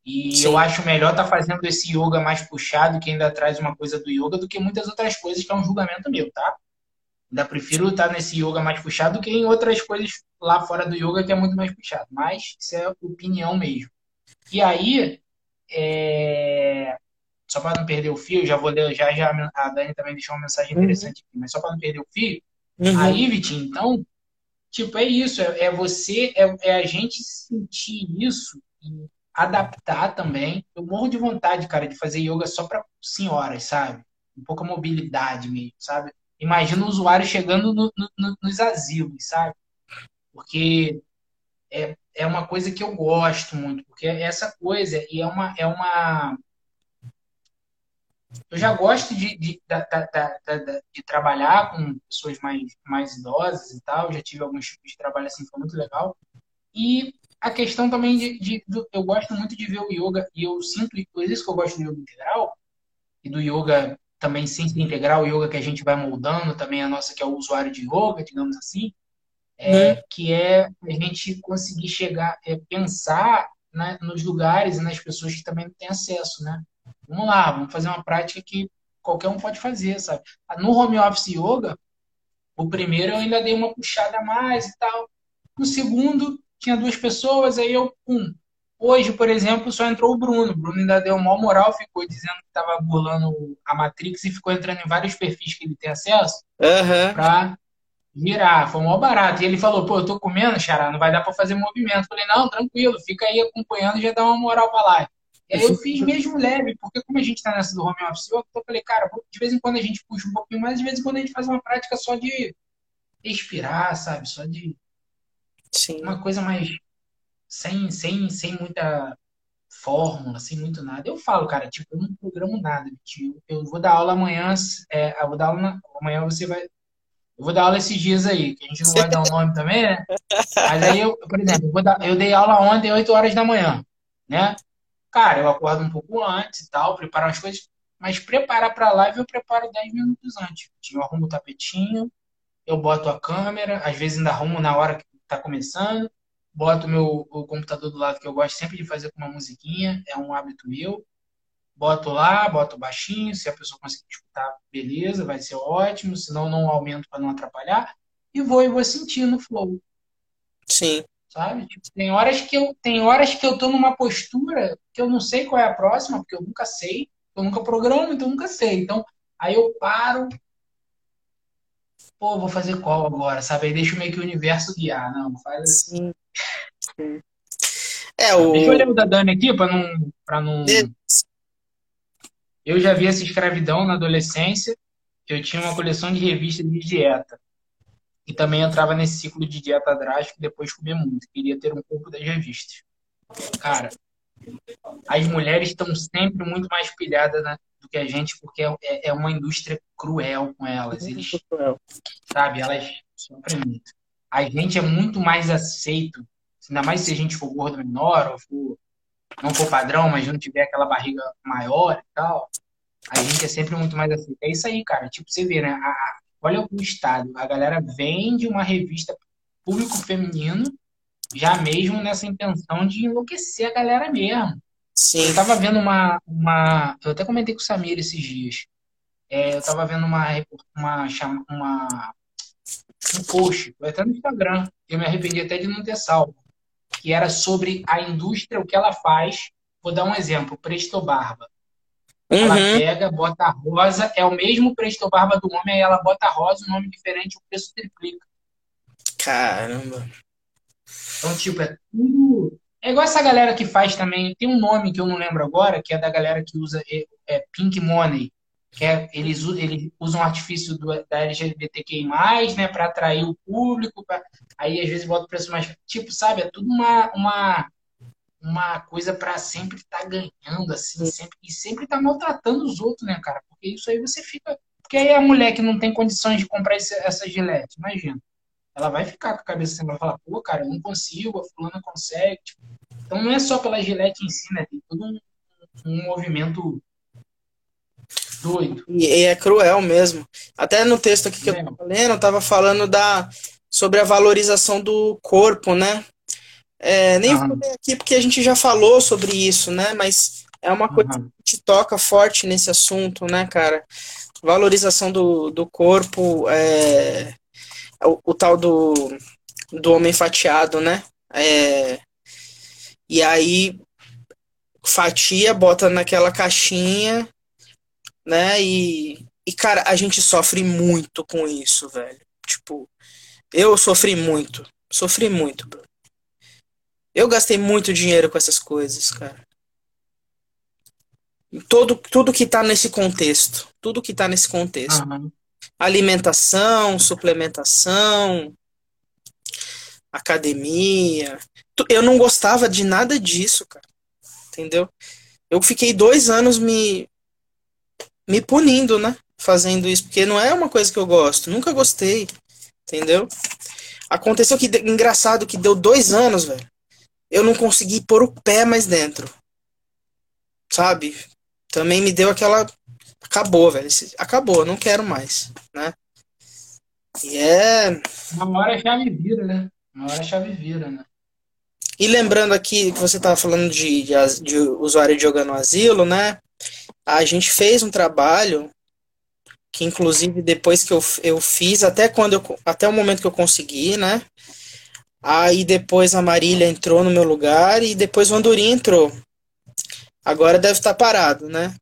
E Sim. eu acho melhor estar tá fazendo esse yoga mais puxado, que ainda traz uma coisa do yoga, do que muitas outras coisas, que é um julgamento meu, tá? Ainda prefiro estar tá nesse yoga mais puxado do que em outras coisas lá fora do yoga, que é muito mais puxado. Mas isso é opinião mesmo. E aí, é... só para não perder o fio, já vou ler, já, já a Dani também deixou uma mensagem uhum. interessante uhum. aqui, mas só para não perder o fio, uhum. aí, Vitinho, então, tipo, é isso, é, é você, é, é, a gente sentir isso e adaptar também. Eu morro de vontade, cara, de fazer yoga só para senhoras, sabe? Um pouco a mobilidade mesmo, sabe? Imagina o usuário chegando no, no, nos asilos, sabe? Porque é, é uma coisa que eu gosto muito, porque é essa coisa, e é uma. É uma eu já gosto de, de, de, de, trabalhar com pessoas mais, mais idosas e tal, já tive alguns tipos de trabalho assim, foi muito legal. E a questão também de, eu gosto muito de ver o yoga e eu sinto por isso que eu gosto do yoga integral e do yoga também sem integral, o yoga que a gente vai moldando também a nossa que é o usuário de yoga, digamos assim, é, hum. que é a gente conseguir chegar, é, pensar né, nos lugares e nas pessoas que também não têm acesso, né? Vamos lá, vamos fazer uma prática que qualquer um pode fazer, sabe? No home office yoga, o primeiro eu ainda dei uma puxada a mais e tal. No segundo, tinha duas pessoas, aí eu, um. Hoje, por exemplo, só entrou o Bruno. O Bruno ainda deu uma moral, ficou dizendo que estava burlando a Matrix e ficou entrando em vários perfis que ele tem acesso uhum. para virar. Foi mó barato. E ele falou, pô, eu tô comendo, Xará, não vai dar para fazer movimento. Eu falei, não, tranquilo, fica aí acompanhando e já dá uma moral para lá. Aí eu fiz mesmo leve, porque como a gente tá nessa do home office, eu falei, cara, de vez em quando a gente puxa um pouquinho mais, de vez em quando a gente faz uma prática só de expirar, sabe? Só de Sim. Uma coisa mais sem, sem, sem muita fórmula, sem muito nada. Eu falo, cara, tipo, eu não programo nada. Tipo, eu vou dar aula amanhã, é, eu vou dar aula na, amanhã você vai. Eu vou dar aula esses dias aí, que a gente não vai dar o um nome também, né? (laughs) Mas aí eu, por exemplo, eu, dar, eu dei aula ontem, 8 horas da manhã, né? Cara, eu acordo um pouco antes e tal, preparo as coisas, mas preparar para a live eu preparo 10 minutos antes. Eu arrumo o tapetinho, eu boto a câmera, às vezes ainda arrumo na hora que está começando, boto meu o computador do lado, que eu gosto sempre de fazer com uma musiquinha, é um hábito meu. Boto lá, boto baixinho, se a pessoa conseguir escutar, beleza, vai ser ótimo, senão não aumento para não atrapalhar. E vou e vou sentindo o flow. Sim. Sabe? Tipo, tem horas que eu tem horas que eu tô numa postura que eu não sei qual é a próxima, porque eu nunca sei, eu nunca programo, então eu nunca sei. Então, aí eu paro, pô, vou fazer qual agora, sabe? Aí deixa meio que o universo guiar, não, faz assim. Sim. É, o... Deixa eu ler o da Dani aqui para não, pra não. Eu já vi essa escravidão na adolescência. Eu tinha uma coleção de revistas de dieta. E também entrava nesse ciclo de dieta drástica e depois comia muito. Queria ter um corpo das revistas. Cara, as mulheres estão sempre muito mais pilhadas né, do que a gente, porque é, é uma indústria cruel com elas. Eles, sabe, elas sofrem muito. A gente é muito mais aceito, ainda mais se a gente for gordo menor, ou for, não for padrão, mas não tiver aquela barriga maior e tal. A gente é sempre muito mais aceito. É isso aí, cara. Tipo, você vê, né? A, olha o estado. A galera vende uma revista público feminino já mesmo nessa intenção de enlouquecer a galera mesmo. Sim. Eu tava vendo uma, uma. Eu até comentei com o Samir esses dias. É, eu tava vendo uma, uma, uma, um post, até no Instagram, eu me arrependi até de não ter salvo, que era sobre a indústria, o que ela faz. Vou dar um exemplo, Presto Barba. Ela uhum. pega, bota rosa, é o mesmo Presto Barba do homem, aí ela bota rosa, um nome diferente, o preço triplica. Caramba. Então, tipo, é tudo. É igual essa galera que faz também. Tem um nome que eu não lembro agora, que é da galera que usa é, é Pink Money. Que é, eles, eles usam o artifício do, da LGBTQI, né, para atrair o público. Pra, aí às vezes bota o preço mais. Tipo, sabe? É tudo uma, uma, uma coisa para sempre estar tá ganhando, assim, sempre, e sempre estar tá maltratando os outros, né, cara? Porque isso aí você fica. Porque aí a mulher que não tem condições de comprar esse, essa gilete, imagina ela vai ficar com a cabeça assim, vai falar, pô, cara, eu não consigo, a fulana consegue. Tipo, então não é só pela gilete em si, né? Tem todo um, um movimento doido. E, e, é cruel mesmo. Até no texto aqui que é. eu tava lendo, eu tava falando da, sobre a valorização do corpo, né? É, nem uhum. vou aqui porque a gente já falou sobre isso, né? Mas é uma coisa uhum. que te toca forte nesse assunto, né, cara? Valorização do, do corpo, é, o, o tal do, do homem fatiado, né? É, e aí fatia, bota naquela caixinha, né? E, e, cara, a gente sofre muito com isso, velho. Tipo, eu sofri muito. Sofri muito, bro. Eu gastei muito dinheiro com essas coisas, cara. Todo, tudo que tá nesse contexto. Tudo que tá nesse contexto. Uhum. Alimentação, suplementação, academia. Eu não gostava de nada disso, cara. Entendeu? Eu fiquei dois anos me, me punindo, né? Fazendo isso, porque não é uma coisa que eu gosto. Nunca gostei. Entendeu? Aconteceu que, engraçado, que deu dois anos, velho. Eu não consegui pôr o pé mais dentro. Sabe? Também me deu aquela. Acabou, velho. Acabou, não quero mais, né? E é. Uma hora a chave vira, né? Uma hora a chave vira, né? E lembrando aqui que você estava falando de, de, de usuário jogando asilo, né? A gente fez um trabalho que inclusive depois que eu, eu fiz, até quando eu, até o momento que eu consegui, né? Aí depois a Marília entrou no meu lugar e depois o Andorinha entrou. Agora deve estar parado, né?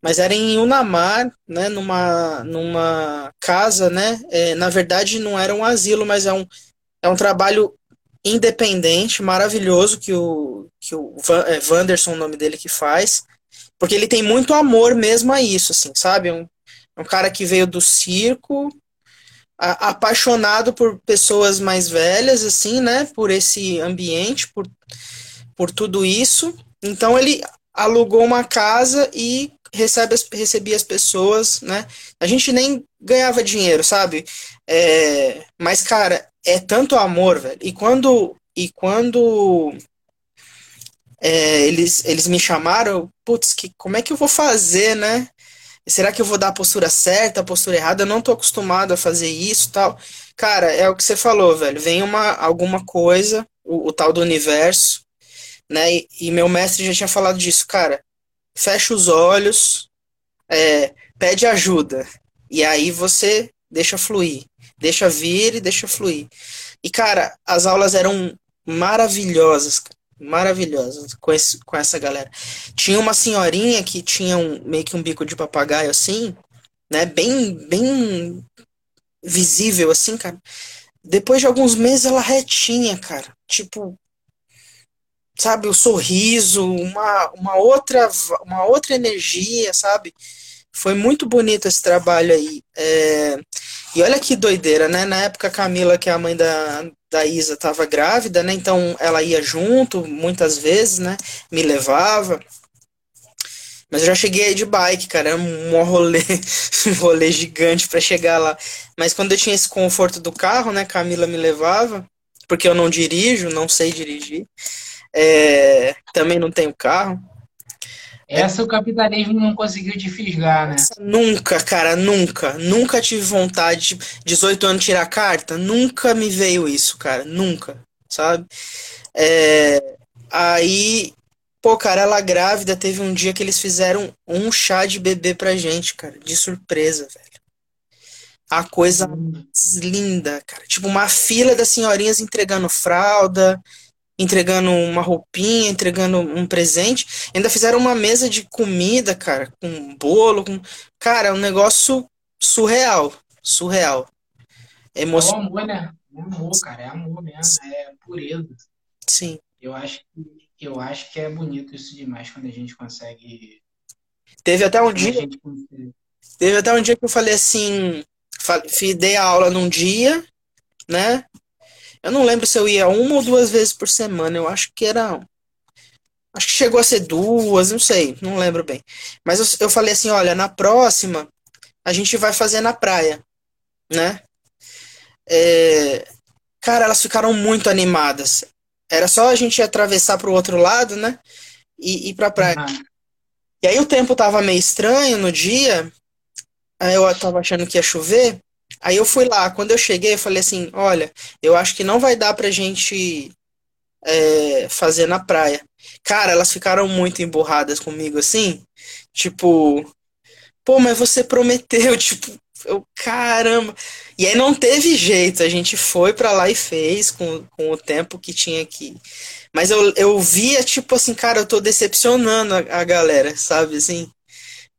Mas era em Unamar, né? Numa, numa casa, né? É, na verdade não era um asilo, mas é um, é um trabalho independente, maravilhoso que o, que o Van, é, o nome dele, que faz. Porque ele tem muito amor mesmo a isso, assim, sabe? Um, é um cara que veio do circo, apaixonado por pessoas mais velhas, assim, né? Por esse ambiente, por, por tudo isso. Então ele alugou uma casa e recebe, recebia as pessoas, né? A gente nem ganhava dinheiro, sabe? É, mas, cara, é tanto amor, velho. E quando, e quando é, eles, eles me chamaram, putz, que, como é que eu vou fazer, né? Será que eu vou dar a postura certa, a postura errada? Eu não tô acostumado a fazer isso tal. Cara, é o que você falou, velho. Vem uma, alguma coisa, o, o tal do universo, né? E, e, meu mestre já tinha falado disso, cara. Fecha os olhos, é, pede ajuda. E aí você deixa fluir. Deixa vir e deixa fluir. E, cara, as aulas eram maravilhosas, cara maravilhosas com, esse, com essa galera. Tinha uma senhorinha que tinha um, meio que um bico de papagaio assim, né? Bem, bem visível assim, cara. Depois de alguns meses ela retinha, cara. Tipo, sabe, o sorriso, uma, uma outra uma outra energia, sabe? Foi muito bonito esse trabalho aí. É... E olha que doideira, né? Na época a Camila, que é a mãe da, da Isa estava grávida, né? Então ela ia junto muitas vezes, né? Me levava. Mas eu já cheguei aí de bike, cara, era um rolê, (laughs) um rolê gigante para chegar lá. Mas quando eu tinha esse conforto do carro, né? Camila me levava, porque eu não dirijo, não sei dirigir. É, também não tenho carro. Essa o capitalismo não conseguiu te fisgar, né? Nunca, cara, nunca. Nunca tive vontade de 18 anos tirar carta. Nunca me veio isso, cara. Nunca, sabe? É, aí, pô, cara, ela grávida, teve um dia que eles fizeram um chá de bebê pra gente, cara, de surpresa, velho. A coisa hum. mais linda, cara. Tipo, uma fila das senhorinhas entregando fralda, entregando uma roupinha, entregando um presente. Ainda fizeram uma mesa de comida, cara, com bolo, com. Cara, é um negócio surreal. Surreal. Emoção. É amor, né? É amor, cara. É amor mesmo. É pureza. Sim. Eu acho, eu acho que é bonito isso demais quando a gente consegue. Teve até um dia. Teve até um dia que eu falei assim. Dei a aula num dia, né? Eu não lembro se eu ia uma ou duas vezes por semana. Eu acho que era. Acho que chegou a ser duas, não sei, não lembro bem. Mas eu, eu falei assim: olha, na próxima a gente vai fazer na praia, né? É, cara, elas ficaram muito animadas. Era só a gente atravessar para o outro lado, né? E ir pra praia. Uhum. E aí o tempo tava meio estranho no dia. Aí eu tava achando que ia chover. Aí eu fui lá, quando eu cheguei, eu falei assim: olha, eu acho que não vai dar pra gente é, fazer na praia. Cara, elas ficaram muito emburradas comigo assim. Tipo, pô, mas você prometeu, (laughs) tipo, eu, caramba. E aí não teve jeito, a gente foi pra lá e fez com, com o tempo que tinha que. Mas eu, eu via, tipo assim, cara, eu tô decepcionando a, a galera, sabe, assim.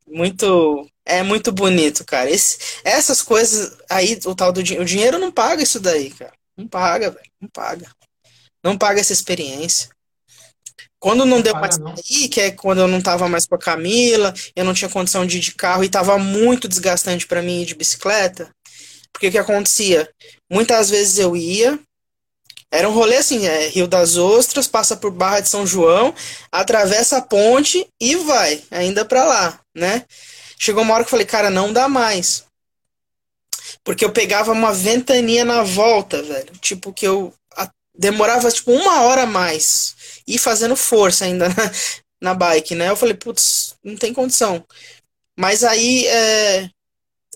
Muito. É muito bonito, cara. Esse, essas coisas aí, o tal do dinheiro. O dinheiro não paga isso daí, cara. Não paga, velho. Não paga. Não paga essa experiência. Quando não, não deu mais sair, que é quando eu não tava mais com a Camila, eu não tinha condição de ir de carro e tava muito desgastante para mim ir de bicicleta. Porque o que acontecia? Muitas vezes eu ia, era um rolê assim, é Rio das Ostras, passa por Barra de São João, atravessa a ponte e vai, ainda para lá, né? Chegou uma hora que eu falei, cara, não dá mais. Porque eu pegava uma ventania na volta, velho. Tipo, que eu demorava tipo uma hora a mais e fazendo força ainda (laughs) na, na bike, né? Eu falei, putz, não tem condição. Mas aí é,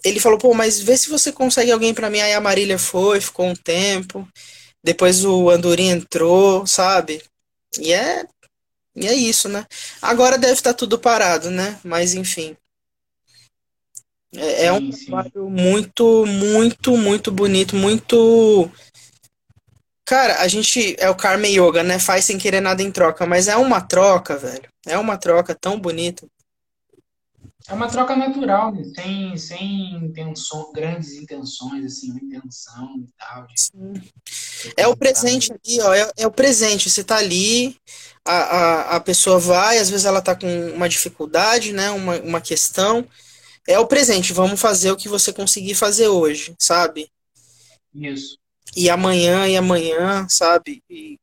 ele falou, pô, mas vê se você consegue alguém para mim. Aí a Marília foi, ficou um tempo. Depois o Andorinha entrou, sabe? E é, e é isso, né? Agora deve estar tudo parado, né? Mas enfim. É, é um trabalho muito, muito, muito bonito, muito Cara, a gente é o Karma Yoga, né? Faz sem querer nada em troca, mas é uma troca, velho. É uma troca tão bonita. É uma troca natural, né? sem, sem intenção, grandes intenções, assim, uma intenção e tal. De... É o presente ali, ó. É, é, o presente. Você tá ali, a, a, a pessoa vai, às vezes ela tá com uma dificuldade, né? Uma, uma questão. É o presente, vamos fazer o que você conseguir fazer hoje, sabe? Isso e amanhã e amanhã, sabe? E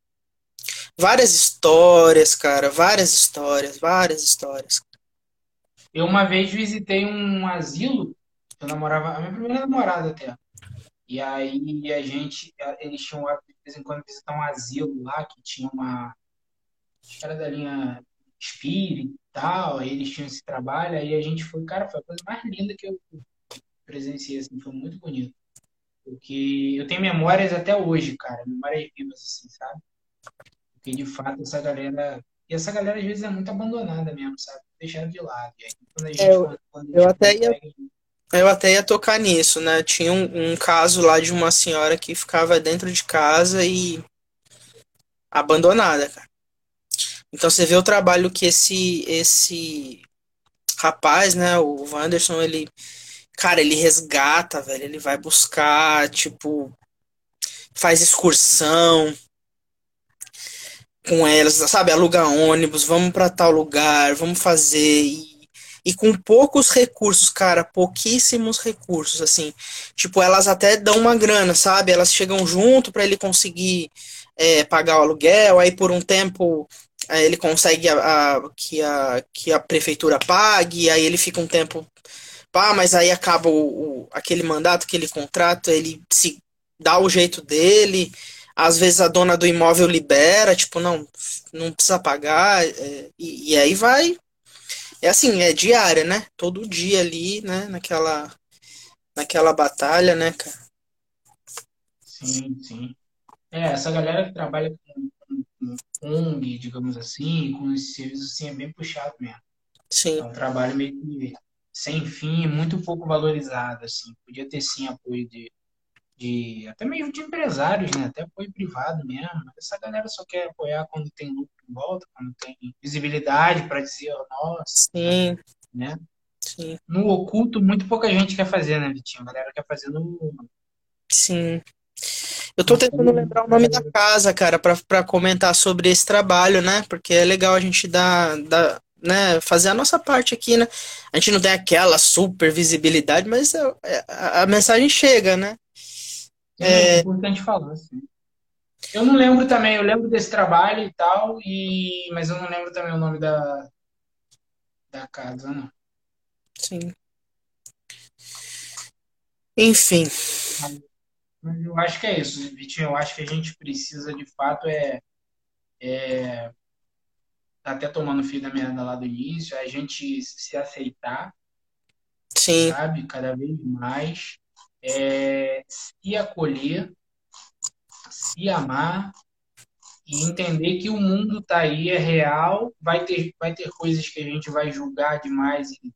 várias histórias, cara, várias histórias, várias histórias. Eu uma vez visitei um asilo, eu namorava, a minha primeira namorada até. E aí a gente, eles tinham de vez em quando visitar um asilo lá que tinha uma acho que era da linha espírita e tal, eles tinham esse trabalho, aí a gente foi, cara, foi a coisa mais linda que eu presenciei, assim, foi muito bonito. Porque eu tenho memórias até hoje, cara, memórias vivas, assim, sabe? Porque de fato essa galera. E essa galera às vezes é muito abandonada mesmo, sabe? Deixando de lado. E aí, gente, é, eu, eu até ia. Eu até ia tocar nisso, né? Tinha um, um, caso lá de uma senhora que ficava dentro de casa e abandonada, cara. Então você vê o trabalho que esse esse rapaz, né, o Wanderson, ele Cara, ele resgata, velho. Ele vai buscar, tipo, faz excursão com elas, sabe? Aluga ônibus, vamos para tal lugar, vamos fazer. E, e com poucos recursos, cara, pouquíssimos recursos, assim. Tipo, elas até dão uma grana, sabe? Elas chegam junto para ele conseguir é, pagar o aluguel, aí por um tempo ele consegue a, a, que, a, que a prefeitura pague, aí ele fica um tempo pá, mas aí acaba o, o, aquele mandato, aquele contrato, ele se dá o jeito dele. Às vezes a dona do imóvel libera, tipo, não, não precisa pagar, é, e, e, aí vai. É assim, é diária, né? Todo dia ali, né? Naquela, naquela batalha, né, cara? Sim, sim. É, essa galera que trabalha com, ONG, digamos assim, com esse serviço assim, é bem puxado mesmo. Sim. É um trabalho meio que sem fim, muito pouco valorizado, assim. Podia ter sim apoio de, de até mesmo de empresários, né? Até apoio privado mesmo. Essa galera só quer apoiar quando tem lucro em volta, quando tem visibilidade para dizer, oh, nossa, sim. né? Sim. No oculto, muito pouca gente quer fazer, né, Vitinho? A galera quer fazer no. Sim. Eu tô tentando lembrar o nome da casa, cara, para comentar sobre esse trabalho, né? Porque é legal a gente dar, dar né, fazer a nossa parte aqui, né? A gente não tem aquela super visibilidade, mas a, é, a, a mensagem chega, né? É, é importante falar, sim. Eu não lembro também, eu lembro desse trabalho e tal, e mas eu não lembro também o nome da, da casa, não. Sim. Enfim. Mas eu acho que é isso, Vitinho. Eu acho que a gente precisa, de fato, é, é tá até tomando fio da merda lá do início, a gente se aceitar, Sim. sabe? Cada vez mais. É, se acolher, se amar e entender que o mundo tá aí, é real, vai ter, vai ter coisas que a gente vai julgar demais e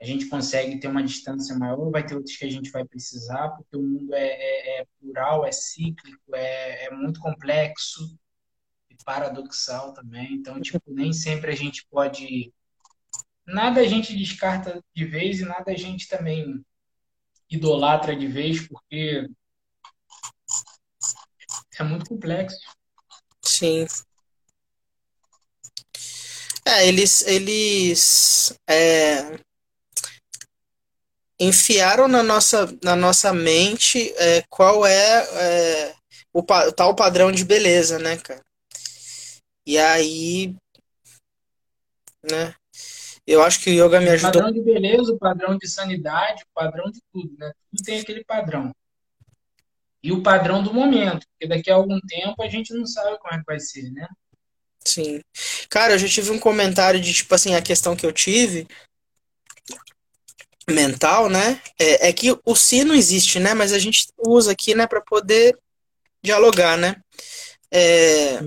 a gente consegue ter uma distância maior, vai ter outras que a gente vai precisar, porque o mundo é, é, é plural, é cíclico, é, é muito complexo e paradoxal também. Então, tipo, nem sempre a gente pode. Nada a gente descarta de vez e nada a gente também idolatra de vez, porque é muito complexo. Sim. É, eles, eles é, enfiaram na nossa, na nossa mente é, qual é, é o, tal padrão de beleza, né, cara? E aí, né? Eu acho que o yoga me ajudou. O padrão de beleza, o padrão de sanidade, o padrão de tudo, né? Tudo tem aquele padrão. E o padrão do momento, porque daqui a algum tempo a gente não sabe como é que vai ser, né? Sim. Cara, eu já tive um comentário de, tipo assim, a questão que eu tive mental, né? É, é que o si não existe, né? Mas a gente usa aqui, né, para poder dialogar, né? É,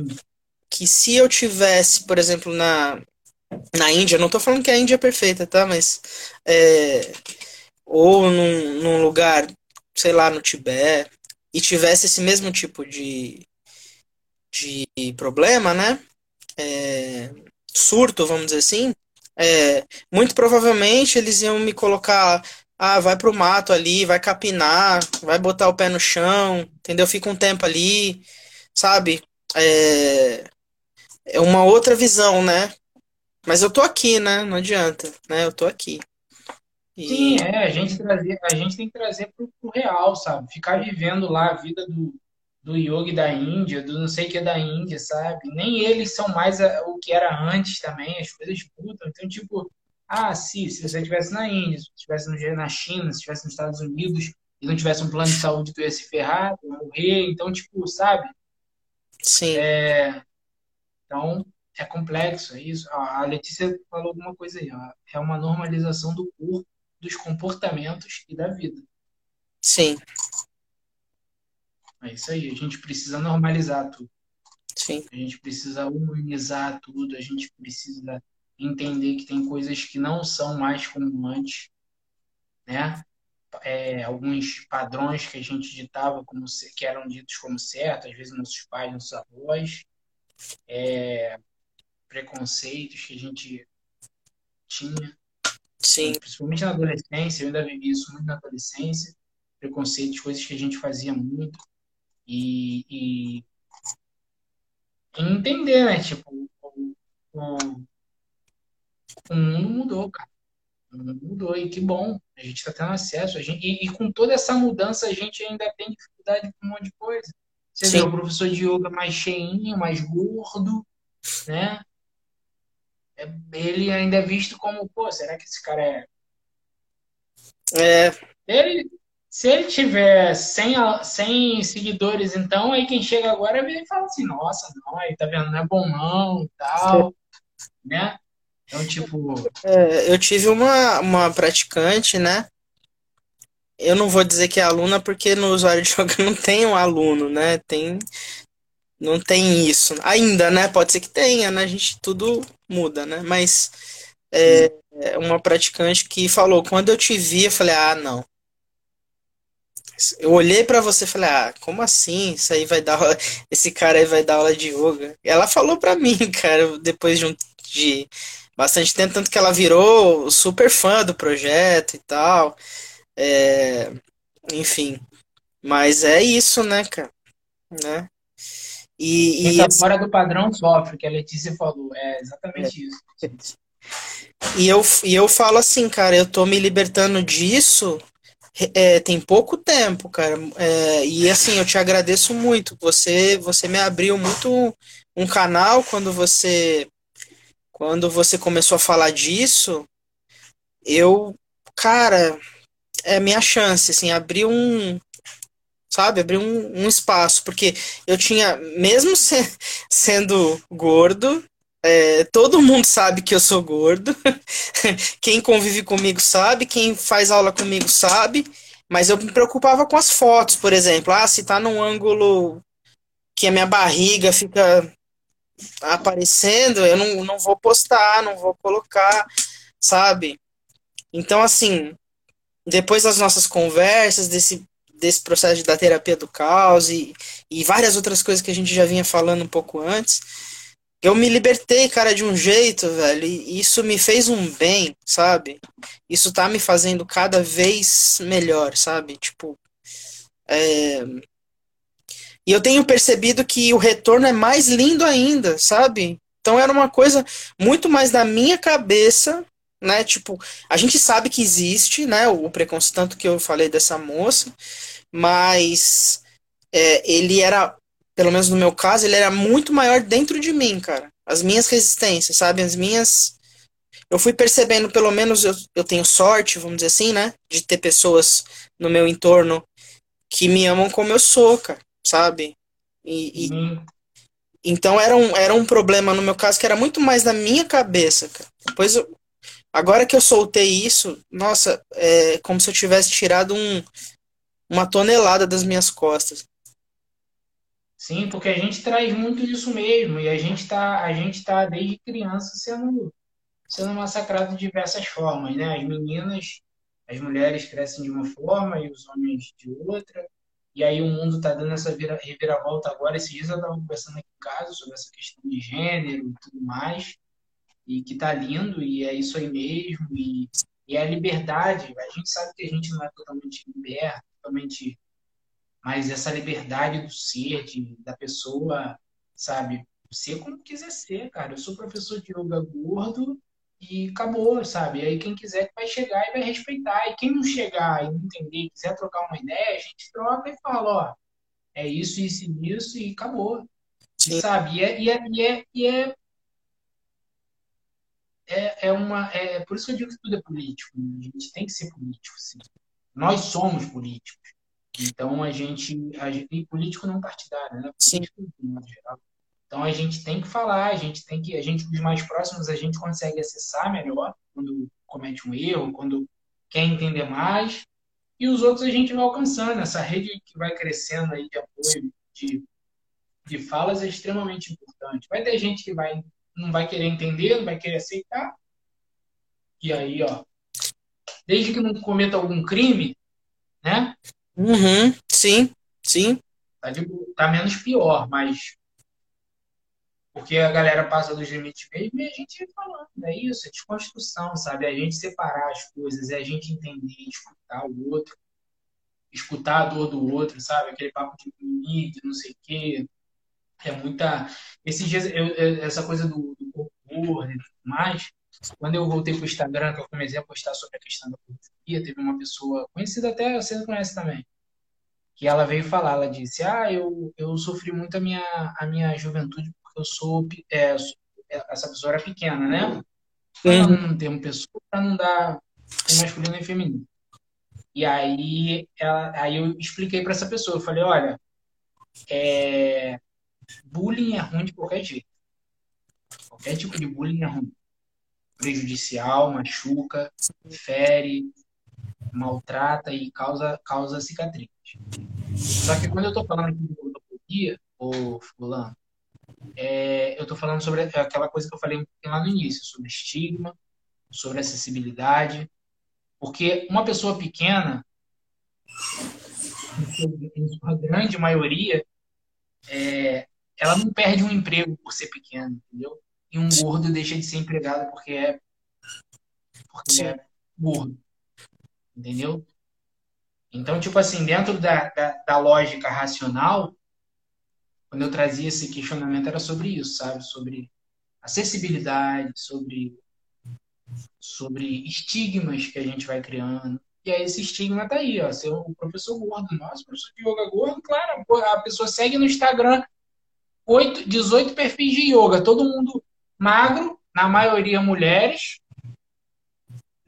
que se eu tivesse, por exemplo, na, na Índia, não tô falando que a Índia é perfeita, tá? Mas é, ou num, num lugar, sei lá, no Tibete, e tivesse esse mesmo tipo de, de problema, né? É, surto, vamos dizer assim, é, muito provavelmente eles iam me colocar, ah, vai pro mato ali, vai capinar, vai botar o pé no chão, entendeu? Fica um tempo ali, sabe? É, é uma outra visão, né? Mas eu tô aqui, né? Não adianta, né? Eu tô aqui. E... Sim, é, a gente, trazer, a gente tem que trazer pro, pro real, sabe? Ficar vivendo lá a vida do, do yogi da Índia, do não sei o que da Índia, sabe? Nem eles são mais o que era antes também, as coisas mudam. Então, tipo, ah, sim, se você estivesse na Índia, se você estivesse na China, se estivesse nos Estados Unidos e não tivesse um plano de saúde, tu ia se ferrar, ia morrer. Então, tipo, sabe? Sim. É... Então, é complexo, é isso. A Letícia falou alguma coisa aí, ó. É uma normalização do corpo, dos comportamentos e da vida. Sim. É isso aí, a gente precisa normalizar tudo. Sim. A gente precisa humanizar tudo, a gente precisa entender que tem coisas que não são mais como antes, né? É, alguns padrões que a gente ditava como que eram ditos como certo, às vezes nossos pais, nossos avós, é, preconceitos que a gente tinha, Sim. principalmente na adolescência, eu ainda vivi isso muito na adolescência, preconceitos, coisas que a gente fazia muito, e, e entender, né? Tipo, o, o, o mundo mudou, cara. O mundo mudou e que bom. A gente está tendo acesso. A gente, e, e, com toda essa mudança, a gente ainda tem dificuldade com um monte de coisa. Você Sim. vê o professor de yoga mais cheinho, mais gordo, né? É, ele ainda é visto como, pô, será que esse cara é. É. Ele, se ele tiver 100, 100 seguidores, então, aí quem chega agora vem e fala assim, nossa, não, aí tá vendo, não é bom não e tal, né? Então, tipo... É, eu tive uma, uma praticante, né? Eu não vou dizer que é aluna, porque no usuário de (laughs) yoga não tem um aluno, né? Tem... Não tem isso. Ainda, né? Pode ser que tenha, né? A gente tudo muda, né? Mas é, é uma praticante que falou, quando eu te vi, eu falei, ah, não eu olhei para você e falei, ah, como assim? Isso aí vai dar aula... esse cara aí vai dar aula de yoga. Ela falou para mim, (laughs) cara, depois de, um, de bastante tempo, tanto que ela virou super fã do projeto e tal. É... Enfim. Mas é isso, né, cara? Né? E, Quem e tá fora do padrão sofre, que a Letícia falou. É exatamente é. isso. E eu, e eu falo assim, cara, eu tô me libertando disso é, tem pouco tempo, cara. É, e assim, eu te agradeço muito. Você, você me abriu muito um canal quando você quando você começou a falar disso. Eu, cara, é minha chance, assim, abrir um, sabe, abrir um, um espaço, porque eu tinha, mesmo se, (laughs) sendo gordo, é, todo mundo sabe que eu sou gordo. (laughs) quem convive comigo sabe, quem faz aula comigo sabe. Mas eu me preocupava com as fotos, por exemplo. Ah, se tá num ângulo que a minha barriga fica aparecendo, eu não, não vou postar, não vou colocar, sabe? Então, assim, depois das nossas conversas, desse, desse processo da terapia do caos e, e várias outras coisas que a gente já vinha falando um pouco antes, eu me libertei, cara, de um jeito, velho, e isso me fez um bem, sabe? Isso tá me fazendo cada vez melhor, sabe? Tipo, é... E eu tenho percebido que o retorno é mais lindo ainda, sabe? Então era uma coisa muito mais da minha cabeça, né? Tipo, a gente sabe que existe, né? O preconceito, tanto que eu falei dessa moça, mas é, ele era pelo menos no meu caso, ele era muito maior dentro de mim, cara. As minhas resistências, sabe? As minhas. Eu fui percebendo, pelo menos eu, eu tenho sorte, vamos dizer assim, né? De ter pessoas no meu entorno que me amam como eu sou, cara, sabe? E, e... Uhum. Então era um, era um problema no meu caso que era muito mais da minha cabeça, cara. Depois eu, agora que eu soltei isso, nossa, é como se eu tivesse tirado um, uma tonelada das minhas costas. Sim, porque a gente traz muito isso mesmo, e a gente está a gente tá desde criança sendo, sendo massacrado de diversas formas, né? As meninas, as mulheres crescem de uma forma e os homens de outra, e aí o mundo está dando essa vira, reviravolta agora. Esses dias eu estava conversando aqui em casa sobre essa questão de gênero e tudo mais, e que tá lindo, e é isso aí mesmo, e, e é a liberdade. A gente sabe que a gente não é totalmente liberto, totalmente mas essa liberdade do ser, de, da pessoa, sabe, ser como quiser ser, cara. Eu sou professor de yoga gordo e acabou, sabe? Aí quem quiser vai chegar e vai respeitar. E quem não chegar e não entender, quiser trocar uma ideia, a gente troca e fala, ó, é isso, isso e isso e acabou. Sim. Sabe? E é, e é, e é, e é, é, é, uma. É por isso que eu digo que tudo é político. Né? A gente tem que ser político, sim. Nós somos políticos. Então a gente, a gente e político não partidário, né? Político, Sim. geral. Então a gente tem que falar, a gente tem que, a gente os mais próximos a gente consegue acessar melhor quando comete um erro, quando quer entender mais, e os outros a gente vai alcançando. Essa rede que vai crescendo aí de apoio, de, de falas é extremamente importante. Vai ter gente que vai não vai querer entender, não vai querer aceitar. E aí, ó, desde que não cometa algum crime, né? Uhum, sim, sim. Tá, tá menos pior, mas. Porque a galera passa dos limites mesmo e a gente falando, é isso, é desconstrução, sabe? É a gente separar as coisas, é a gente entender, escutar o outro, escutar a dor do outro, sabe? Aquele papo de limite, não sei o quê. É muita. Esses dias, eu, essa coisa do, do corpo e tudo mais, quando eu voltei para o Instagram, que eu comecei a postar sobre a questão da pornografia, teve uma pessoa, conhecida até, você conhece também, que ela veio falar, ela disse, ah, eu, eu sofri muito a minha, a minha juventude porque eu sou, é, essa pessoa era pequena, né? Uhum. Um termo pessoa para não dar masculino e feminino. E aí, ela, aí eu expliquei para essa pessoa, eu falei, olha, é, bullying é ruim de qualquer jeito. Qualquer tipo de bullying é ruim prejudicial, machuca, fere, maltrata e causa, causa cicatriz. Só que quando eu estou falando aqui de gordofobia, ou fulano, é, eu estou falando sobre aquela coisa que eu falei lá no início, sobre estigma, sobre acessibilidade, porque uma pessoa pequena, em sua grande maioria, é, ela não perde um emprego por ser pequena, entendeu? E um gordo deixa de ser empregado porque é porque é gordo. Entendeu? Então, tipo assim, dentro da, da, da, lógica racional, quando eu trazia esse questionamento era sobre isso, sabe? Sobre acessibilidade, sobre, sobre estigmas que a gente vai criando. E aí esse estigma tá aí, ó. Ser o professor gordo. Nossa, professor de yoga gordo, claro, a pessoa segue no Instagram 8, 18 perfis de yoga, todo mundo magro, na maioria mulheres,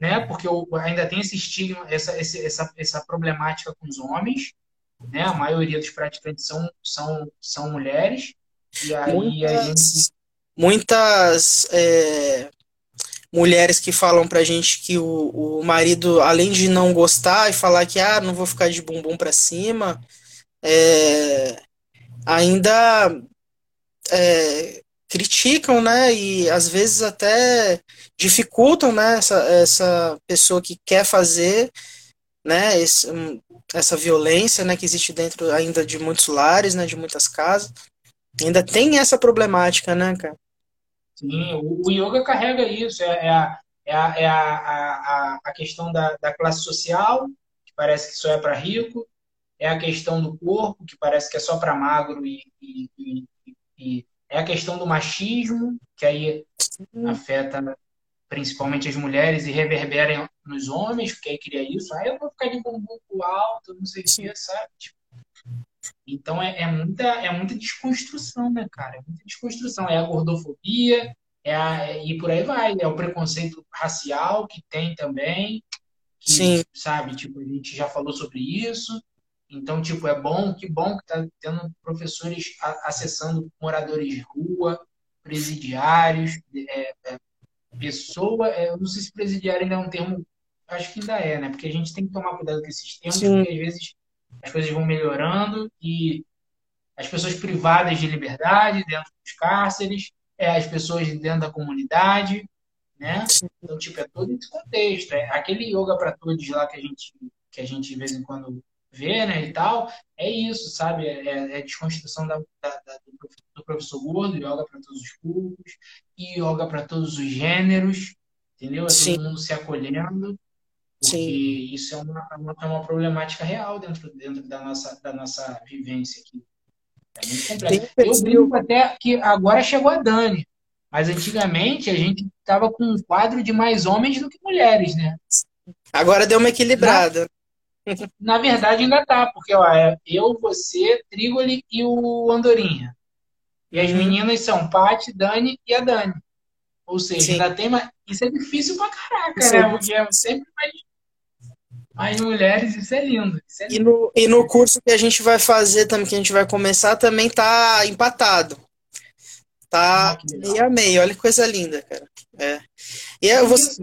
né? Porque ainda tem esse estigma, essa, essa, essa problemática com os homens, né? A maioria dos praticantes são, são, são mulheres. E aí muitas, a gente... muitas é, mulheres que falam pra gente que o, o marido, além de não gostar e falar que ah, não vou ficar de bumbum pra cima, é, ainda é, criticam, né, e às vezes até dificultam, né, essa, essa pessoa que quer fazer, né, esse, essa violência, né, que existe dentro ainda de muitos lares, né, de muitas casas, ainda tem essa problemática, né, cara? Sim, o, o yoga carrega isso, é, é a, é a, é a, a, a questão da, da classe social, que parece que só é para rico, é a questão do corpo, que parece que é só para magro, e, e, e, e, é a questão do machismo, que aí afeta principalmente as mulheres e reverbera nos homens, porque aí cria isso. Aí eu vou ficar de bumbum alto, não sei o que, sabe? Tipo, então é, é, muita, é muita desconstrução, né, cara? É muita desconstrução. É a gordofobia, é a, e por aí vai. É o preconceito racial que tem também. Que, Sim. Sabe, tipo, a gente já falou sobre isso. Então, tipo, é bom, que bom que tá tendo professores acessando moradores de rua, presidiários, é, é, pessoa, é, eu não sei se presidiário ainda é um termo, acho que ainda é, né? Porque a gente tem que tomar cuidado com esses termos, Sim. porque às vezes as coisas vão melhorando e as pessoas privadas de liberdade dentro dos cárceres, é, as pessoas dentro da comunidade, né? Então, tipo, é todo esse contexto. É aquele yoga para todos lá que a gente que a gente de vez em quando vê, né, e tal, é isso, sabe? É, é, é desconstrução da, da, da, do professor gordo, yoga para todos os públicos, e yoga para todos os gêneros, entendeu? É Sim. todo mundo se acolhendo, porque Sim. isso é uma, é uma problemática real dentro, dentro da, nossa, da nossa vivência aqui. É muito complexo. Eu brinco até que agora chegou a Dani, mas antigamente a gente estava com um quadro de mais homens do que mulheres, né? Agora deu uma equilibrada. Na verdade, ainda tá, porque ó, é eu, você, Trigoli e o Andorinha. E as uhum. meninas são Paty, Dani e a Dani. Ou seja, Sim. ainda tem mais. Isso é difícil pra caraca, isso né? É porque é sempre mais, mais mulheres, isso é lindo. Isso é lindo. E, no, e no curso que a gente vai fazer também, que a gente vai começar, também tá empatado. Tá ah, meio a meio, olha que coisa linda, cara. É. E eu, você,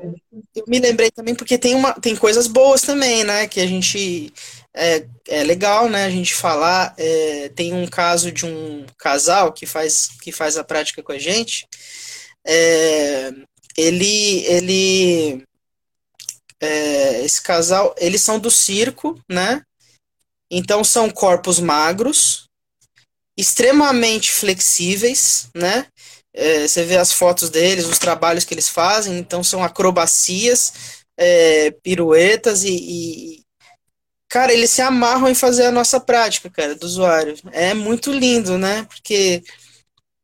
eu me lembrei também porque tem, uma, tem coisas boas também, né? Que a gente. É, é legal, né? A gente falar. É, tem um caso de um casal que faz, que faz a prática com a gente. É, ele. ele é, esse casal, eles são do circo, né? Então são corpos magros, extremamente flexíveis, né? É, você vê as fotos deles, os trabalhos que eles fazem, então são acrobacias, é, piruetas e, e, Cara, eles se amarram em fazer a nossa prática, cara, do usuário. É muito lindo, né? Porque.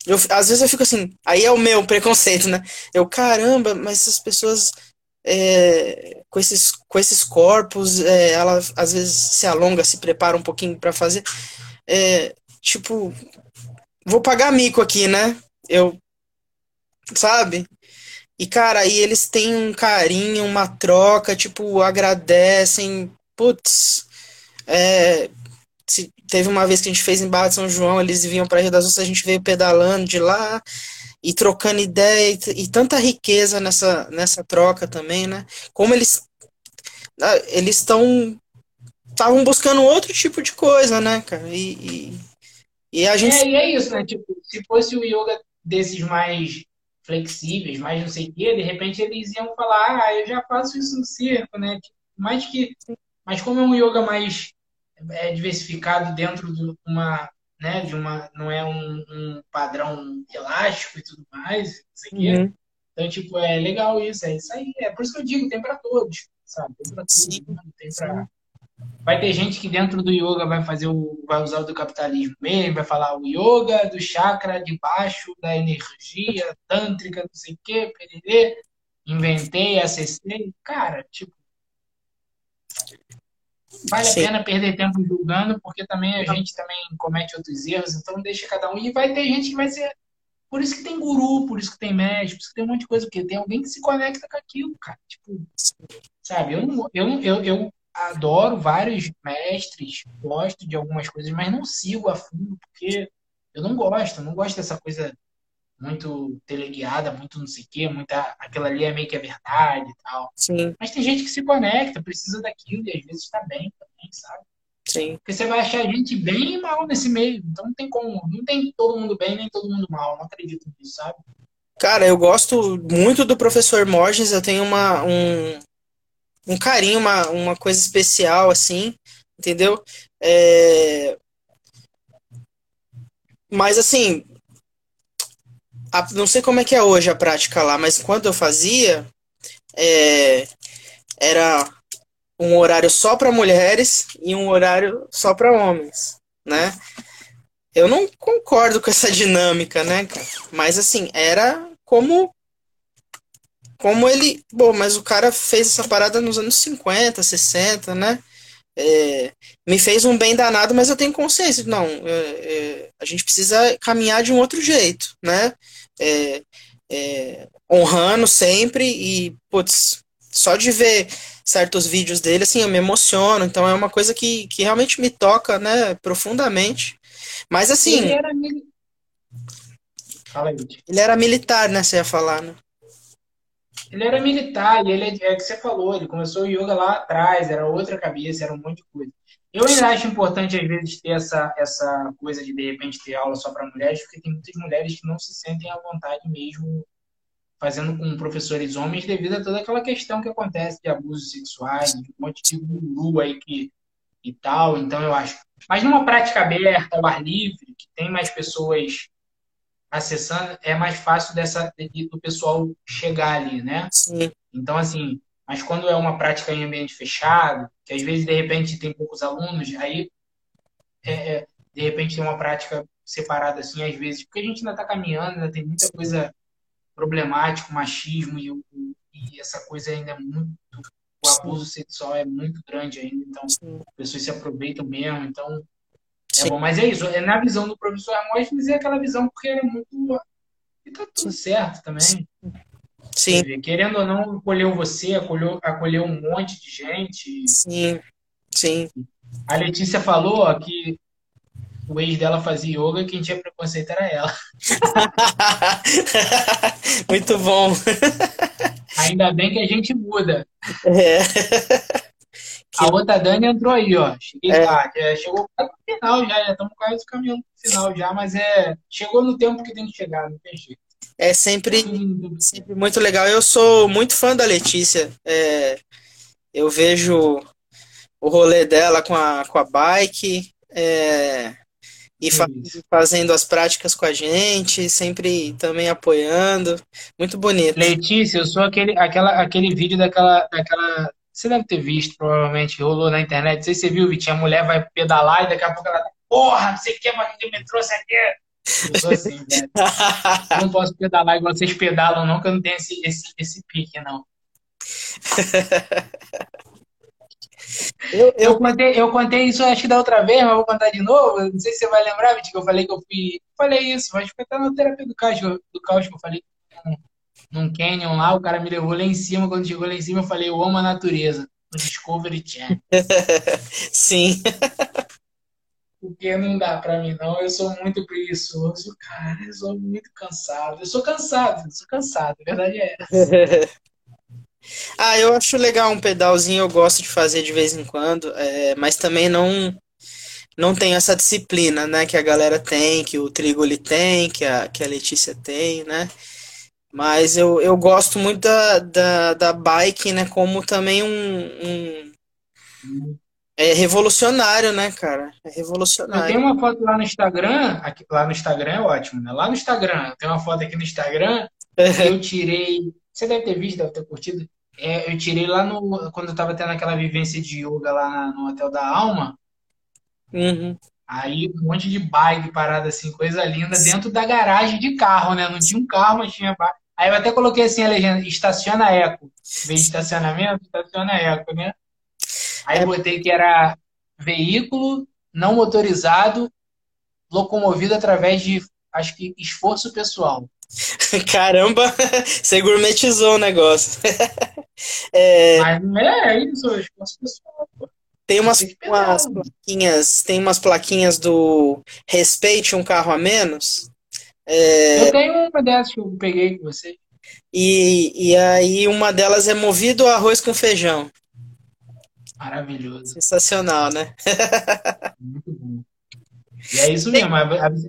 Eu, às vezes eu fico assim, aí é o meu (laughs) preconceito, né? Eu, caramba, mas essas pessoas é, com, esses, com esses corpos, é, ela às vezes se alonga, se prepara um pouquinho para fazer. É, tipo, vou pagar mico aqui, né? Eu, sabe? E, cara, aí eles têm um carinho, uma troca, tipo, agradecem. Putz, é, se, teve uma vez que a gente fez em Barra de São João, eles vinham para Rio das Ostras, a gente veio pedalando de lá e trocando ideia e, e, tanta riqueza nessa, nessa troca também, né? Como eles ah, eles estão estavam buscando outro tipo de coisa, né, cara? E, e, e a gente é, e é isso, né? Tipo, se fosse o yoga desses mais flexíveis, mais não sei o quê, de repente eles iam falar, ah, eu já faço isso no circo, né? Tipo, mais que, mas como é um yoga mais é, diversificado dentro de uma, né, de uma, não é um, um padrão elástico e tudo mais, não sei o quê. Uhum. Então, tipo, é legal isso, é isso aí. É por isso que eu digo, tem para todos, sabe? Tem para todos, tem para Vai ter gente que dentro do yoga vai fazer o, vai usar o do capitalismo mesmo, vai falar o yoga do chakra de baixo, da energia tântrica, não sei o quê, pererê, inventei, acessei. Cara, tipo, vale Sim. a pena perder tempo julgando, porque também a gente também comete outros erros, então deixa cada um. E vai ter gente que vai ser. Por isso que tem guru, por isso que tem médico, por isso que tem um monte de coisa, porque tem alguém que se conecta com aquilo, cara. Tipo, sabe, eu não, eu, eu, eu adoro vários mestres, gosto de algumas coisas, mas não sigo a fundo porque eu não gosto, não gosto dessa coisa muito teleguiada, muito não sei o quê, muita, aquela ali é meio que é verdade e tal. Sim. Mas tem gente que se conecta, precisa daquilo e às vezes está bem também, sabe? Sim. Porque você vai achar gente bem e mal nesse meio. Então não tem como. Não tem todo mundo bem nem todo mundo mal. Não acredito nisso, sabe? Cara, eu gosto muito do professor Morges, eu tenho uma, um, um carinho, uma, uma coisa especial, assim, entendeu? É... Mas assim, a, não sei como é que é hoje a prática lá, mas quando eu fazia, é, era um horário só para mulheres e um horário só para homens, né? Eu não concordo com essa (laughs) dinâmica, né, cara? Mas assim, era como como ele, bom, mas o cara fez essa parada nos anos 50, 60, né? É, me fez um bem danado, mas eu tenho consciência. Não, é, é, a gente precisa caminhar de um outro jeito, né? É, é, honrando sempre e, putz, só de ver certos vídeos dele, assim, eu me emociono. Então é uma coisa que, que realmente me toca, né, profundamente. Mas assim. Ele era, mil... ele era militar, né? Você ia falar, né? Ele era militar e ele é, é que você falou, ele começou o yoga lá atrás, era outra cabeça, era um monte de coisa. Eu ainda acho importante, às vezes, ter essa, essa coisa de, de repente, ter aula só para mulheres, porque tem muitas mulheres que não se sentem à vontade mesmo fazendo com professores homens devido a toda aquela questão que acontece de abusos sexuais, de um monte de guru aí que, e tal. Então, eu acho. Mas numa prática aberta, ao ar livre, que tem mais pessoas acessando, é mais fácil dessa, do pessoal chegar ali, né? Sim. Então, assim, mas quando é uma prática em ambiente fechado, que às vezes, de repente, tem poucos alunos, aí, é, é de repente, tem uma prática separada, assim, às vezes, porque a gente ainda está caminhando, ainda tem muita coisa problemática, machismo e, e essa coisa ainda é muito o abuso sexual é muito grande ainda, então as pessoas se aproveitam mesmo, então é bom. Mas é isso, é na visão do professor Hermógenes é aquela visão porque é muito. E tá tudo certo também. Sim. Querendo ou não, acolheu você, acolheu, acolheu um monte de gente. Sim, sim. A Letícia falou que o ex dela fazia yoga e quem tinha preconceito era ela. (laughs) Muito bom. Ainda bem que a gente muda. É. A outra Dani entrou aí, ó. Cheguei é. lá, chegou no final já, já estamos quase caminhando pro final já, mas é. Chegou no tempo que tem que chegar, não tem jeito. É sempre, sempre muito legal. Eu sou muito fã da Letícia. É, eu vejo o rolê dela com a, com a bike é, e fa fazendo as práticas com a gente, sempre também apoiando. Muito bonito. Letícia, eu sou aquele, aquela, aquele vídeo daquela, daquela você deve ter visto, provavelmente, rolou na internet. Não sei se você viu, Vitinho, a mulher vai pedalar e daqui a pouco ela tá, porra, não sei o que, mas que me trouxe aqui. Eu sou assim, velho. Eu não posso pedalar igual vocês pedalam, não, que eu não tenho esse, esse, esse pique, não. Eu, eu... eu, contei, eu contei isso acho que da outra vez, mas vou contar de novo. Não sei se você vai lembrar, Vitinho, que eu falei que eu fui. Falei isso, mas foi até na terapia do caos, do caos que eu falei num canyon lá, o cara me levou lá em cima. Quando chegou lá em cima, eu falei, eu amo a natureza. No Discovery Channel. (laughs) Sim. Porque não dá pra mim, não. Eu sou muito preguiçoso, cara. Eu sou muito cansado. Eu sou cansado, eu sou cansado. A verdade é essa. (laughs) ah, eu acho legal um pedalzinho, eu gosto de fazer de vez em quando, é, mas também não não tenho essa disciplina, né, que a galera tem, que o Trigoli tem, que a, que a Letícia tem, né? Mas eu, eu gosto muito da, da, da bike, né? Como também um, um, É revolucionário, né, cara? É revolucionário. Eu tenho uma foto lá no Instagram. Aqui, lá no Instagram é ótimo, né? Lá no Instagram, eu tenho uma foto aqui no Instagram que eu (laughs) tirei. Você deve ter visto, deve ter curtido. É, eu tirei lá no. Quando eu tava tendo aquela vivência de yoga lá no Hotel da Alma. Uhum. Aí um monte de bike parada assim, coisa linda, dentro da garagem de carro, né? Não tinha um carro, mas tinha bike. Aí eu até coloquei assim a legenda, estaciona eco. Em vez de estacionamento, estaciona eco, né? Aí é. botei que era veículo não motorizado, locomovido através de, acho que, esforço pessoal. (laughs) Caramba, (laughs) você gourmetizou o negócio. (laughs) é... Mas não é, é isso, é esforço pessoal, pô. Tem umas, umas plaquinhas, tem umas plaquinhas do respeite um carro a menos. É... Eu tenho uma dessas que eu peguei com você. E, e aí uma delas é movido a arroz com feijão. Maravilhoso. Sensacional, né? (laughs) Muito bom. E é isso mesmo.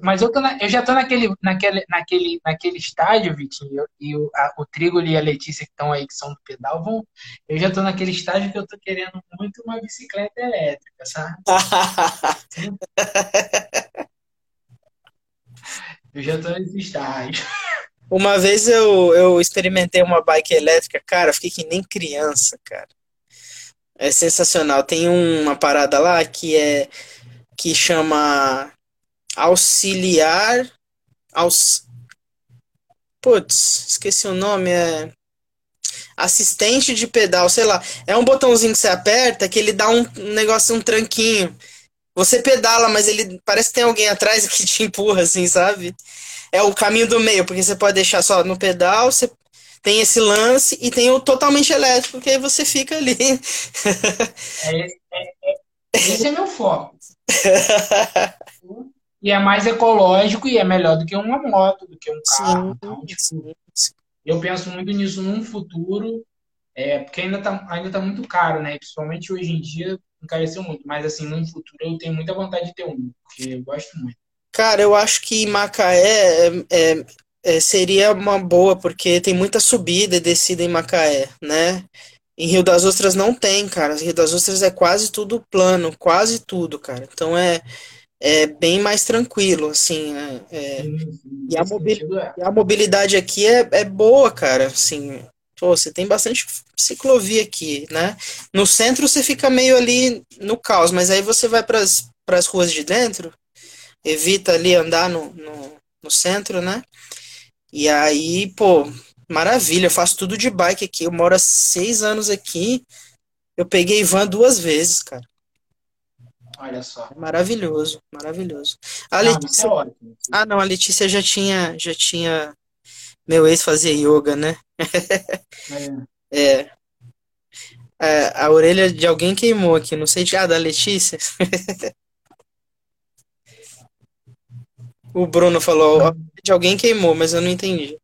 Mas eu, na, eu já tô naquele, naquele, naquele, naquele estágio, Vitinho, e o, a, o Trigo e a Letícia que estão aí, que são do pedal, vão. Eu já tô naquele estágio que eu tô querendo muito uma bicicleta elétrica, sabe? (laughs) eu já tô nesse estágio. (laughs) Uma vez eu, eu experimentei uma bike elétrica, cara, fiquei que nem criança, cara. É sensacional. Tem uma parada lá que é que chama auxiliar aus Putz, esqueci o nome, é assistente de pedal, sei lá. É um botãozinho que você aperta que ele dá um negócio, um tranquinho. Você pedala, mas ele parece que tem alguém atrás que te empurra, assim, sabe? É o caminho do meio, porque você pode deixar só no pedal, você tem esse lance e tem o totalmente elétrico, que aí você fica ali. É, é, é, esse é meu foco. e é mais ecológico e é melhor do que uma moto, do que um carro. Sim, então, tipo, sim. Eu penso muito nisso num futuro, é, porque ainda está ainda tá muito caro, né? Principalmente hoje em dia encareceu muito. Mas assim, num futuro eu tenho muita vontade de ter um, porque eu gosto muito. Cara, eu acho que Macaé é, é, é, seria uma boa, porque tem muita subida e descida em Macaé, né? Em Rio das Ostras não tem, cara. Rio das Ostras é quase tudo plano, quase tudo, cara. Então é, é bem mais tranquilo, assim. Né? É, e, a mobilidade, e, a mobilidade aqui é, é boa, cara. Assim, pô, você tem bastante ciclovia aqui, né? No centro você fica meio ali no caos, mas aí você vai para as ruas de dentro, evita ali andar no, no, no centro, né? E aí, pô, maravilha, eu faço tudo de bike aqui. Eu moro há seis anos aqui. Eu peguei van duas vezes, cara. Olha só. Maravilhoso, maravilhoso. A Letícia... é ah, não, a Letícia já tinha, já tinha. Meu ex fazia yoga, né? É. (laughs) é. é. A orelha de alguém queimou aqui, não sei de. Ah, da Letícia? (laughs) o Bruno falou, de alguém queimou, mas eu não entendi.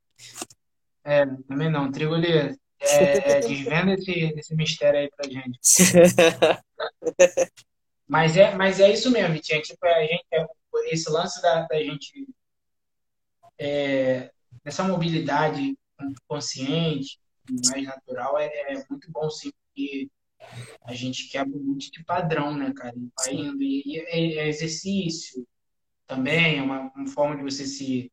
É, também não. Trigo, ele é, é, desvenda esse, esse mistério aí pra gente. (laughs) mas, é, mas é isso mesmo, Vitinho. Tipo, a gente, é, esse lance da, da gente. É, dessa mobilidade consciente, mais natural, é, é, muito bom, sim, porque a gente quebra muito de padrão, né, cara? E vai indo. E, e é, é exercício também, é uma, uma forma de você se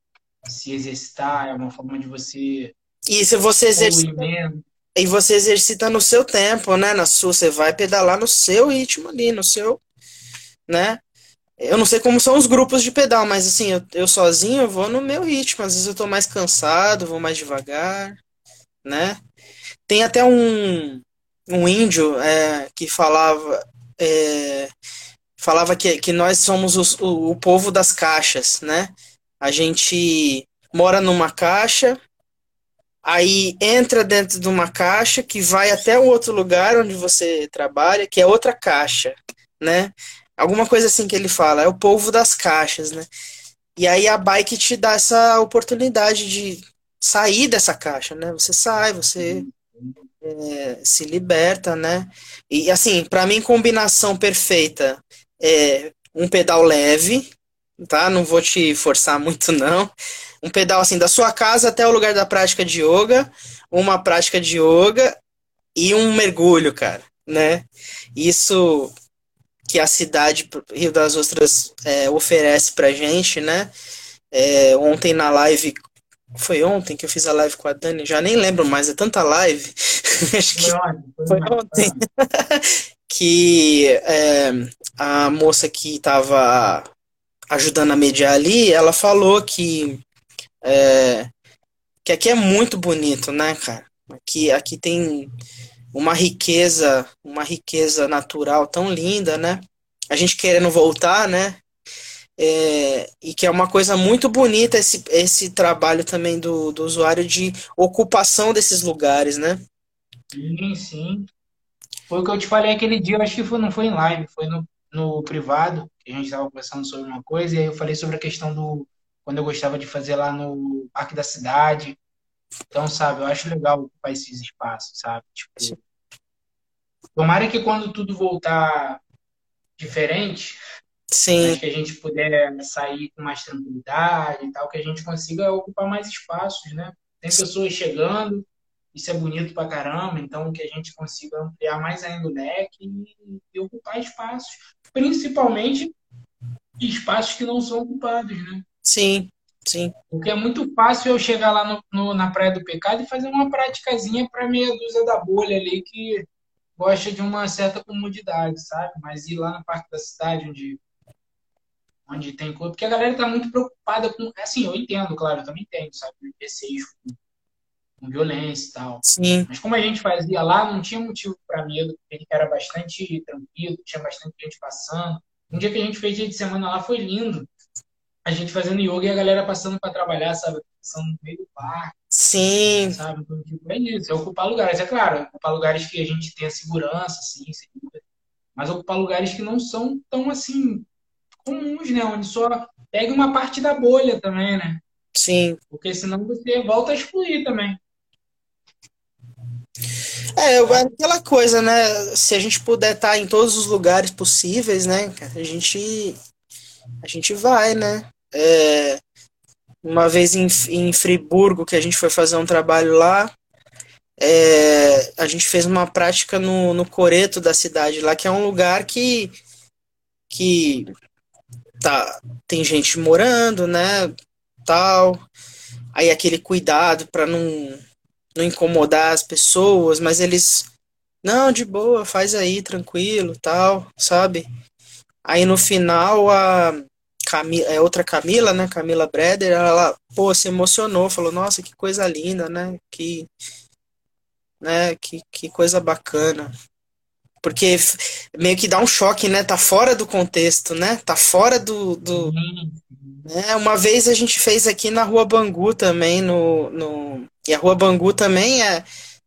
se exercitar, é uma forma de você. E se você exercita. E você exercita no seu tempo, né? Na sua, você vai pedalar no seu ritmo ali, no seu. Né? Eu não sei como são os grupos de pedal, mas assim, eu, eu sozinho eu vou no meu ritmo. Às vezes eu tô mais cansado, vou mais devagar, né? Tem até um, um índio é, que falava. É, falava que, que nós somos os, o, o povo das caixas, né? A gente mora numa caixa, aí entra dentro de uma caixa que vai até o outro lugar onde você trabalha, que é outra caixa, né? Alguma coisa assim que ele fala, é o povo das caixas, né? E aí a bike te dá essa oportunidade de sair dessa caixa, né? Você sai, você é, se liberta, né? E assim, para mim, combinação perfeita é um pedal leve, tá? Não vou te forçar (laughs) muito, não. Um pedal assim, da sua casa até o lugar da prática de yoga, uma prática de yoga e um mergulho, cara, né? Isso que a cidade Rio das Ostras é, oferece pra gente, né? É, ontem na live, foi ontem que eu fiz a live com a Dani, já nem lembro mais, é tanta live. (laughs) Acho que foi ontem. (laughs) que é, a moça que estava ajudando a mediar ali, ela falou que é, que aqui é muito bonito, né, cara? Aqui, aqui tem uma riqueza, uma riqueza natural tão linda, né? A gente querendo voltar, né? É, e que é uma coisa muito bonita esse, esse trabalho também do, do usuário de ocupação desses lugares, né? Sim, sim. Foi o que eu te falei aquele dia, eu acho que foi, não foi em live, foi no, no privado, que a gente estava conversando sobre uma coisa, e aí eu falei sobre a questão do. Quando eu gostava de fazer lá no Parque da Cidade. Então, sabe, eu acho legal ocupar esses espaços, sabe? Tipo, Tomara que quando tudo voltar diferente, Sim. que a gente puder sair com mais tranquilidade e tal, que a gente consiga ocupar mais espaços, né? Tem pessoas chegando, isso é bonito pra caramba, então que a gente consiga ampliar mais ainda o leque e, e ocupar espaços, principalmente espaços que não são ocupados, né? Sim, sim. Porque é muito fácil eu chegar lá no, no, na Praia do Pecado e fazer uma praticazinha para meia dúzia da bolha ali que gosta de uma certa comodidade, sabe? Mas ir lá na parte da cidade onde onde tem coisa, porque a galera tá muito preocupada com, assim, eu entendo, claro, eu também entendo, sabe, receios com, com violência e tal. Sim. Mas como a gente fazia lá, não tinha motivo para medo, porque era bastante tranquilo, tinha bastante gente passando. Um dia que a gente fez dia de semana lá foi lindo. A gente fazendo yoga e a galera passando para trabalhar, sabe? Passando no meio do parque. Sim. Sabe? Então, tipo, é isso, é ocupar lugares. É claro, ocupar lugares que a gente tenha segurança, sim, mas ocupar lugares que não são tão assim comuns, né? Onde só pega uma parte da bolha também, né? Sim. Porque senão você volta a excluir também. É, aquela coisa, né? Se a gente puder estar em todos os lugares possíveis, né? A gente, a gente vai, né? É, uma vez em, em Friburgo, que a gente foi fazer um trabalho lá, é, a gente fez uma prática no, no Coreto da cidade lá, que é um lugar que, que tá, tem gente morando, né? Tal. Aí aquele cuidado para não, não incomodar as pessoas, mas eles. Não, de boa, faz aí, tranquilo, tal, sabe? Aí no final a Camila, é outra Camila, né? Camila Breder, ela, pô, se emocionou, falou, nossa, que coisa linda, né? Que, né? Que, que coisa bacana. Porque meio que dá um choque, né? Tá fora do contexto, né? Tá fora do. do... É, uma vez a gente fez aqui na Rua Bangu também, no, no... e a Rua Bangu também é.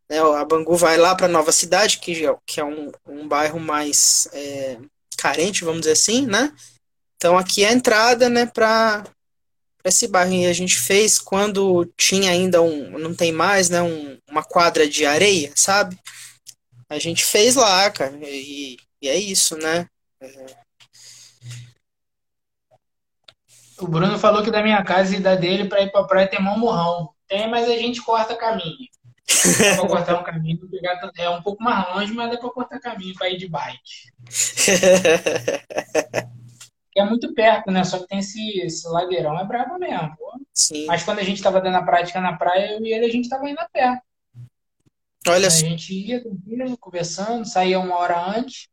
Né, a Bangu vai lá para Nova Cidade, que, é, que é um, um bairro mais é, carente, vamos dizer assim, né? Então aqui é a entrada, né, para esse bairro. E a gente fez quando tinha ainda um. Não tem mais, né? Um, uma quadra de areia, sabe? a gente fez lá, cara. E, e é isso, né? O Bruno falou que da minha casa e da dele para ir pra praia tem mão morrão. Tem, mas a gente corta caminho. Dá pra (laughs) cortar um caminho, pegar, é um pouco mais longe, mas dá pra cortar caminho pra ir de bike. (laughs) é muito perto, né? Só que tem esse, esse ladeirão, é brabo mesmo. Sim. Mas quando a gente tava dando a prática na praia, eu e ele, a gente tava indo a pé. Olha a gente ia tranquilo, conversando, saía uma hora antes,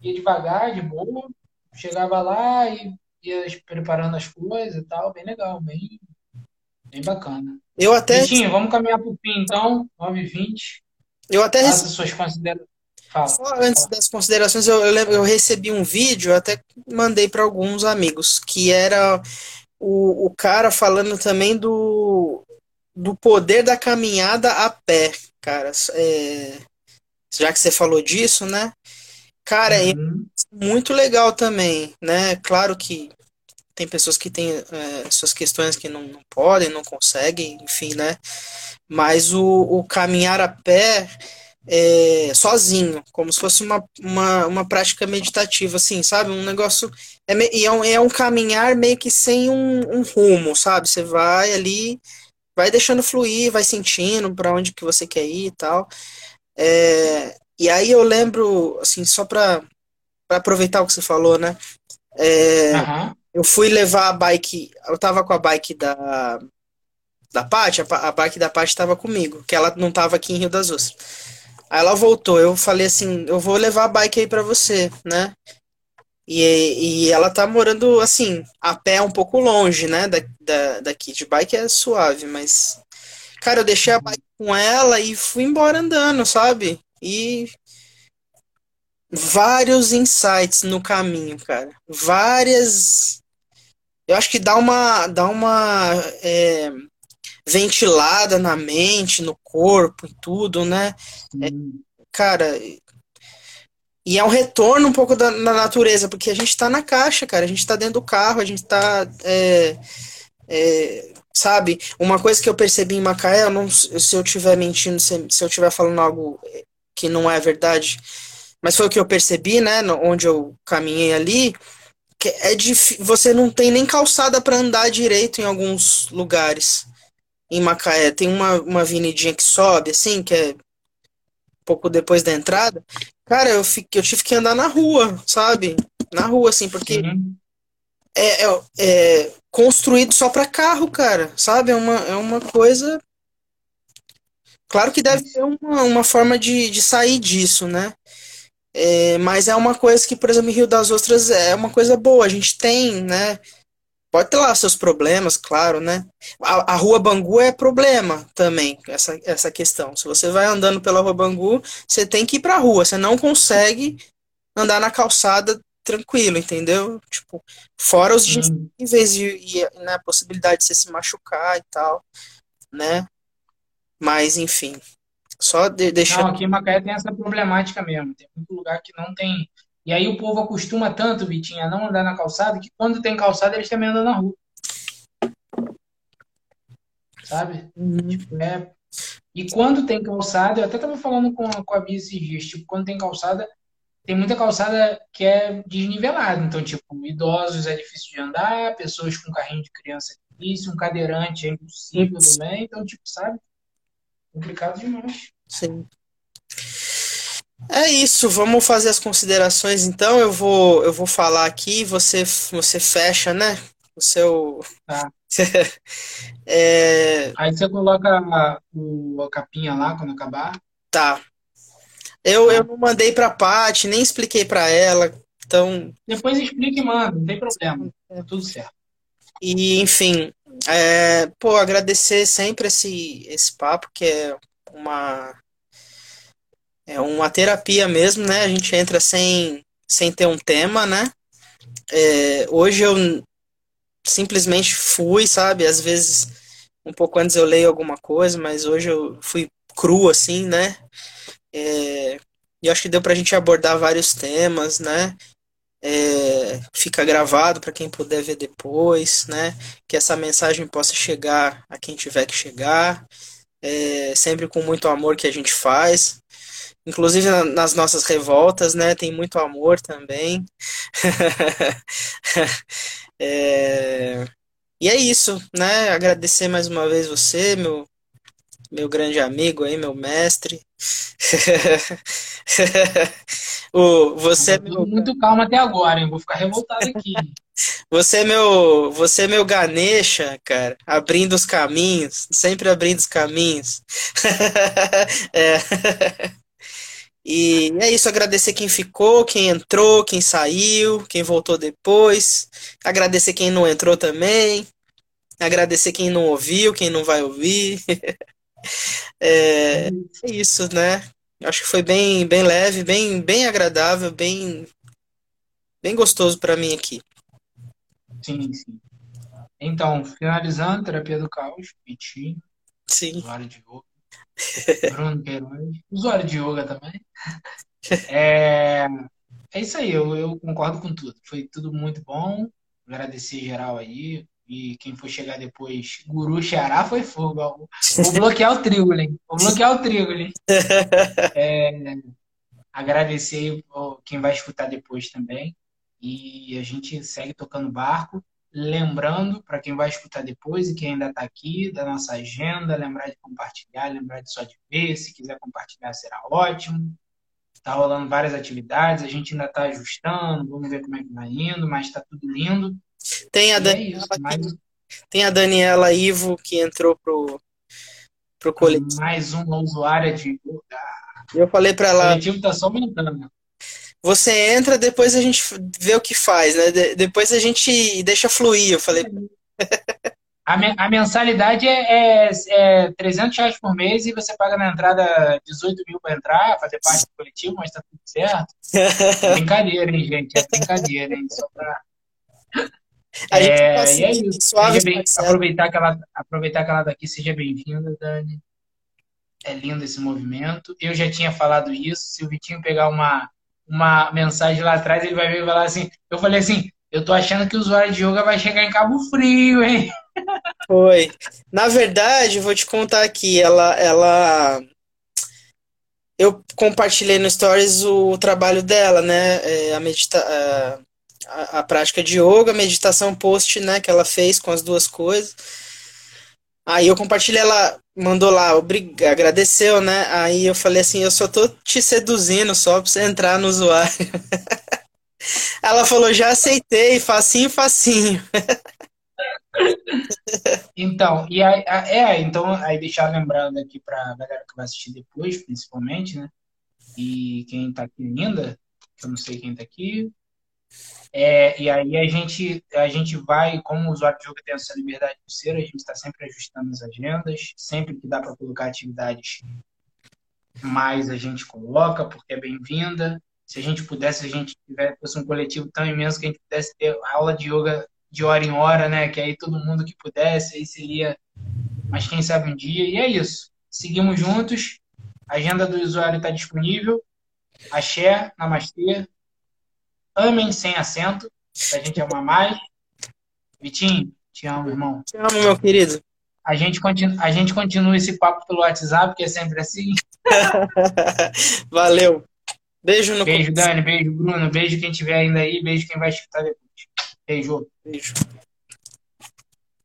ia devagar, de boa, chegava lá e ia preparando as coisas e tal, bem legal, bem, bem bacana. Eu até. Vitinho, vamos caminhar pro fim então, 9h20. Eu até Faça suas considerações. Fala, Só antes das considerações, eu, eu, lembro, eu recebi um vídeo, até mandei para alguns amigos, que era o, o cara falando também do, do poder da caminhada a pé cara. É, já que você falou disso, né? Cara, é Uhum. é muito legal também, né? Claro que tem pessoas que têm é, suas questões que não, não podem, não conseguem, enfim, né? Mas o, o caminhar a pé é, sozinho, como se fosse uma, uma, uma prática meditativa, assim, sabe? Um negócio. É, é, um, é um caminhar meio que sem um, um rumo, sabe? Você vai ali vai deixando fluir, vai sentindo para onde que você quer ir e tal. É, e aí eu lembro, assim, só para aproveitar o que você falou, né? É, Aham. Eu fui levar a bike, eu tava com a bike da da Paty, a, a bike da Paty tava comigo, que ela não tava aqui em Rio das Ostras. Aí ela voltou, eu falei assim, eu vou levar a bike aí para você, né? E, e ela tá morando, assim, a pé um pouco longe, né, da, da, daqui. De bike é suave, mas. Cara, eu deixei a bike com ela e fui embora andando, sabe? E vários insights no caminho, cara. Várias. Eu acho que dá uma, dá uma é, ventilada na mente, no corpo e tudo, né? Sim. Cara, e é um retorno um pouco da, da natureza, porque a gente tá na caixa, cara. A gente tá dentro do carro, a gente tá. é, é, sabe? Uma coisa que eu percebi em Macaé, eu não, se eu estiver mentindo, se, se eu estiver falando algo que não é verdade, mas foi o que eu percebi, né, onde eu caminhei ali, é difícil, você não tem nem calçada para andar direito em alguns lugares. Em Macaé tem uma, uma avenidinha que sobe, assim, que é pouco depois da entrada. Cara, eu, fiquei, eu tive que andar na rua, sabe? Na rua, assim, porque uhum. é, é, é, construído só para carro, cara, sabe? É uma, é uma coisa. Claro que deve ter uma, uma forma de, de sair disso, né? É, mas é uma coisa que, por exemplo, em Rio das Ostras é uma coisa boa. A gente tem, né? Pode ter lá seus problemas, claro, né? A, a, Rua Bangu é problema também, essa, essa questão. Se você vai andando pela Rua Bangu, você tem que ir pra rua. Você não consegue andar na calçada tranquilo, entendeu? Tipo, fora os níveis e, e né, a possibilidade de você se machucar e tal, né? Mas, enfim, só de, deixar. Não, aqui em Macaé tem essa problemática mesmo. Tem muito lugar que não tem. E aí o povo acostuma tanto, Vitinho, a não andar na calçada, que quando tem calçada eles também andam na rua. Sabe? Uhum. Tipo, é... E quando tem calçada, eu até estava falando com, com a Bia esses dias, tipo, quando tem calçada, tem muita calçada que é desnivelada. Então, tipo, idosos é difícil de andar, pessoas com carrinho de criança é difícil, um cadeirante é impossível também. Então, tipo, sabe? Complicado demais. Sim. É isso, vamos fazer as considerações então. Eu vou, eu vou falar aqui, você, você fecha, né? O seu. Tá. (laughs) é... Aí você coloca a, o, a capinha lá quando acabar. Tá. Eu, tá. eu não mandei pra Paty, nem expliquei pra ela, então. Depois explique e manda, não tem problema. É tudo certo. E, enfim, é, pô, agradecer sempre esse, esse papo, que é uma é uma terapia mesmo, né? A gente entra sem, sem ter um tema, né? É, hoje eu simplesmente fui, sabe? Às vezes, um pouco antes eu leio alguma coisa, mas hoje eu fui cru, assim, né? É, e acho que deu pra gente abordar vários temas, né? É, fica gravado para quem puder ver depois, né? Que essa mensagem possa chegar a quem tiver que chegar, é, sempre com muito amor que a gente faz, inclusive nas nossas revoltas, né? Tem muito amor também. (laughs) é... E é isso, né? Agradecer mais uma vez você, meu, meu grande amigo aí, meu mestre. (laughs) o, você é meu... Muito calmo até agora, hein? Vou ficar revoltado aqui. (laughs) Você é meu, você é meu Ganesha, cara, abrindo os caminhos, sempre abrindo os caminhos. (laughs) é. E é isso, agradecer quem ficou, quem entrou, quem saiu, quem voltou depois. Agradecer quem não entrou também. Agradecer quem não ouviu, quem não vai ouvir. É, é isso, né? Acho que foi bem, bem leve, bem, bem agradável, bem, bem gostoso para mim aqui. Sim, sim. Então, finalizando, terapia do caos, Vitinho, sim. usuário de yoga, (laughs) Bruno Queiroz, usuário de yoga também. (laughs) É, é isso aí, eu, eu concordo com tudo. Foi tudo muito bom. Agradecer geral aí. E quem for chegar depois, Guru Xará foi fogo. Vou (laughs) bloquear o Trigolin. Vou bloquear o Trigolin. (laughs) É, agradecer quem vai escutar depois também. E a gente segue tocando barco. Lembrando, para quem vai escutar depois e quem ainda está aqui, da nossa agenda, lembrar de compartilhar, lembrar de só de ver. Se quiser compartilhar, será ótimo. Está rolando várias atividades, a gente ainda está ajustando, vamos ver como é que vai indo, mas está tudo lindo. Tem a, é Daniela, é mas... tem a Daniela Ivo que entrou pro, pro coletivo. Mais uma usuária de. Eu falei para ela. O coletivo está só aumentando. Você entra, depois a gente vê o que faz, né? De, depois a gente deixa fluir. Eu falei. A, me, a mensalidade é, é, é 300 reais por mês e você paga na entrada 18 mil para entrar, fazer parte do coletivo, mas tá tudo certo. (laughs) É brincadeira, hein, gente? É brincadeira, hein? Só pra... A gente é, é isso. Suave, bem, aproveitar, que ela, aproveitar que ela daqui, seja bem-vinda, Dani. É lindo esse movimento. Eu já tinha falado isso. Se o Vitinho pegar uma, uma mensagem lá atrás, ele vai ver e falar assim. Eu falei assim: eu tô achando que o usuário de yoga vai chegar em Cabo Frio, hein? (laughs) Foi. Na verdade, vou te contar aqui, ela, ela, eu compartilhei no Stories o trabalho dela, né? É, a, medita a, a, prática de yoga, a meditação post, né? Que ela fez com as duas coisas. Aí eu compartilhei, ela mandou lá, agradeceu, né? Aí eu falei assim, eu só tô te seduzindo só pra você entrar no usuário. (laughs) ela falou, já aceitei, facinho, facinho. (laughs) Então, e aí, é, então, aí deixar lembrando aqui pra galera que vai assistir depois, principalmente, né? E quem tá aqui ainda, que eu não sei quem tá aqui. É, e aí a gente, a gente vai, como o usuário de jogo tem essa liberdade de ser, a gente está sempre ajustando as agendas, sempre que dá para colocar atividades mais a gente coloca, porque é bem-vinda. Se a gente pudesse, se a gente tivesse um coletivo tão imenso que a gente pudesse ter aula de yoga de hora em hora, né? Que aí todo mundo que pudesse, aí seria. Mas quem sabe um dia. E é isso. Seguimos juntos. A agenda do usuário está disponível. Axé, Namastê. Amem sem acento, pra gente amar mais. Vitinho, te amo, irmão. Te amo, meu querido. A gente, continua, a gente continua esse papo pelo WhatsApp, que é sempre assim. (laughs) Valeu. Beijo no Beijo, Dani. Beijo, Bruno. Beijo quem tiver ainda aí. Beijo quem vai escutar depois. Beijo. Beijo.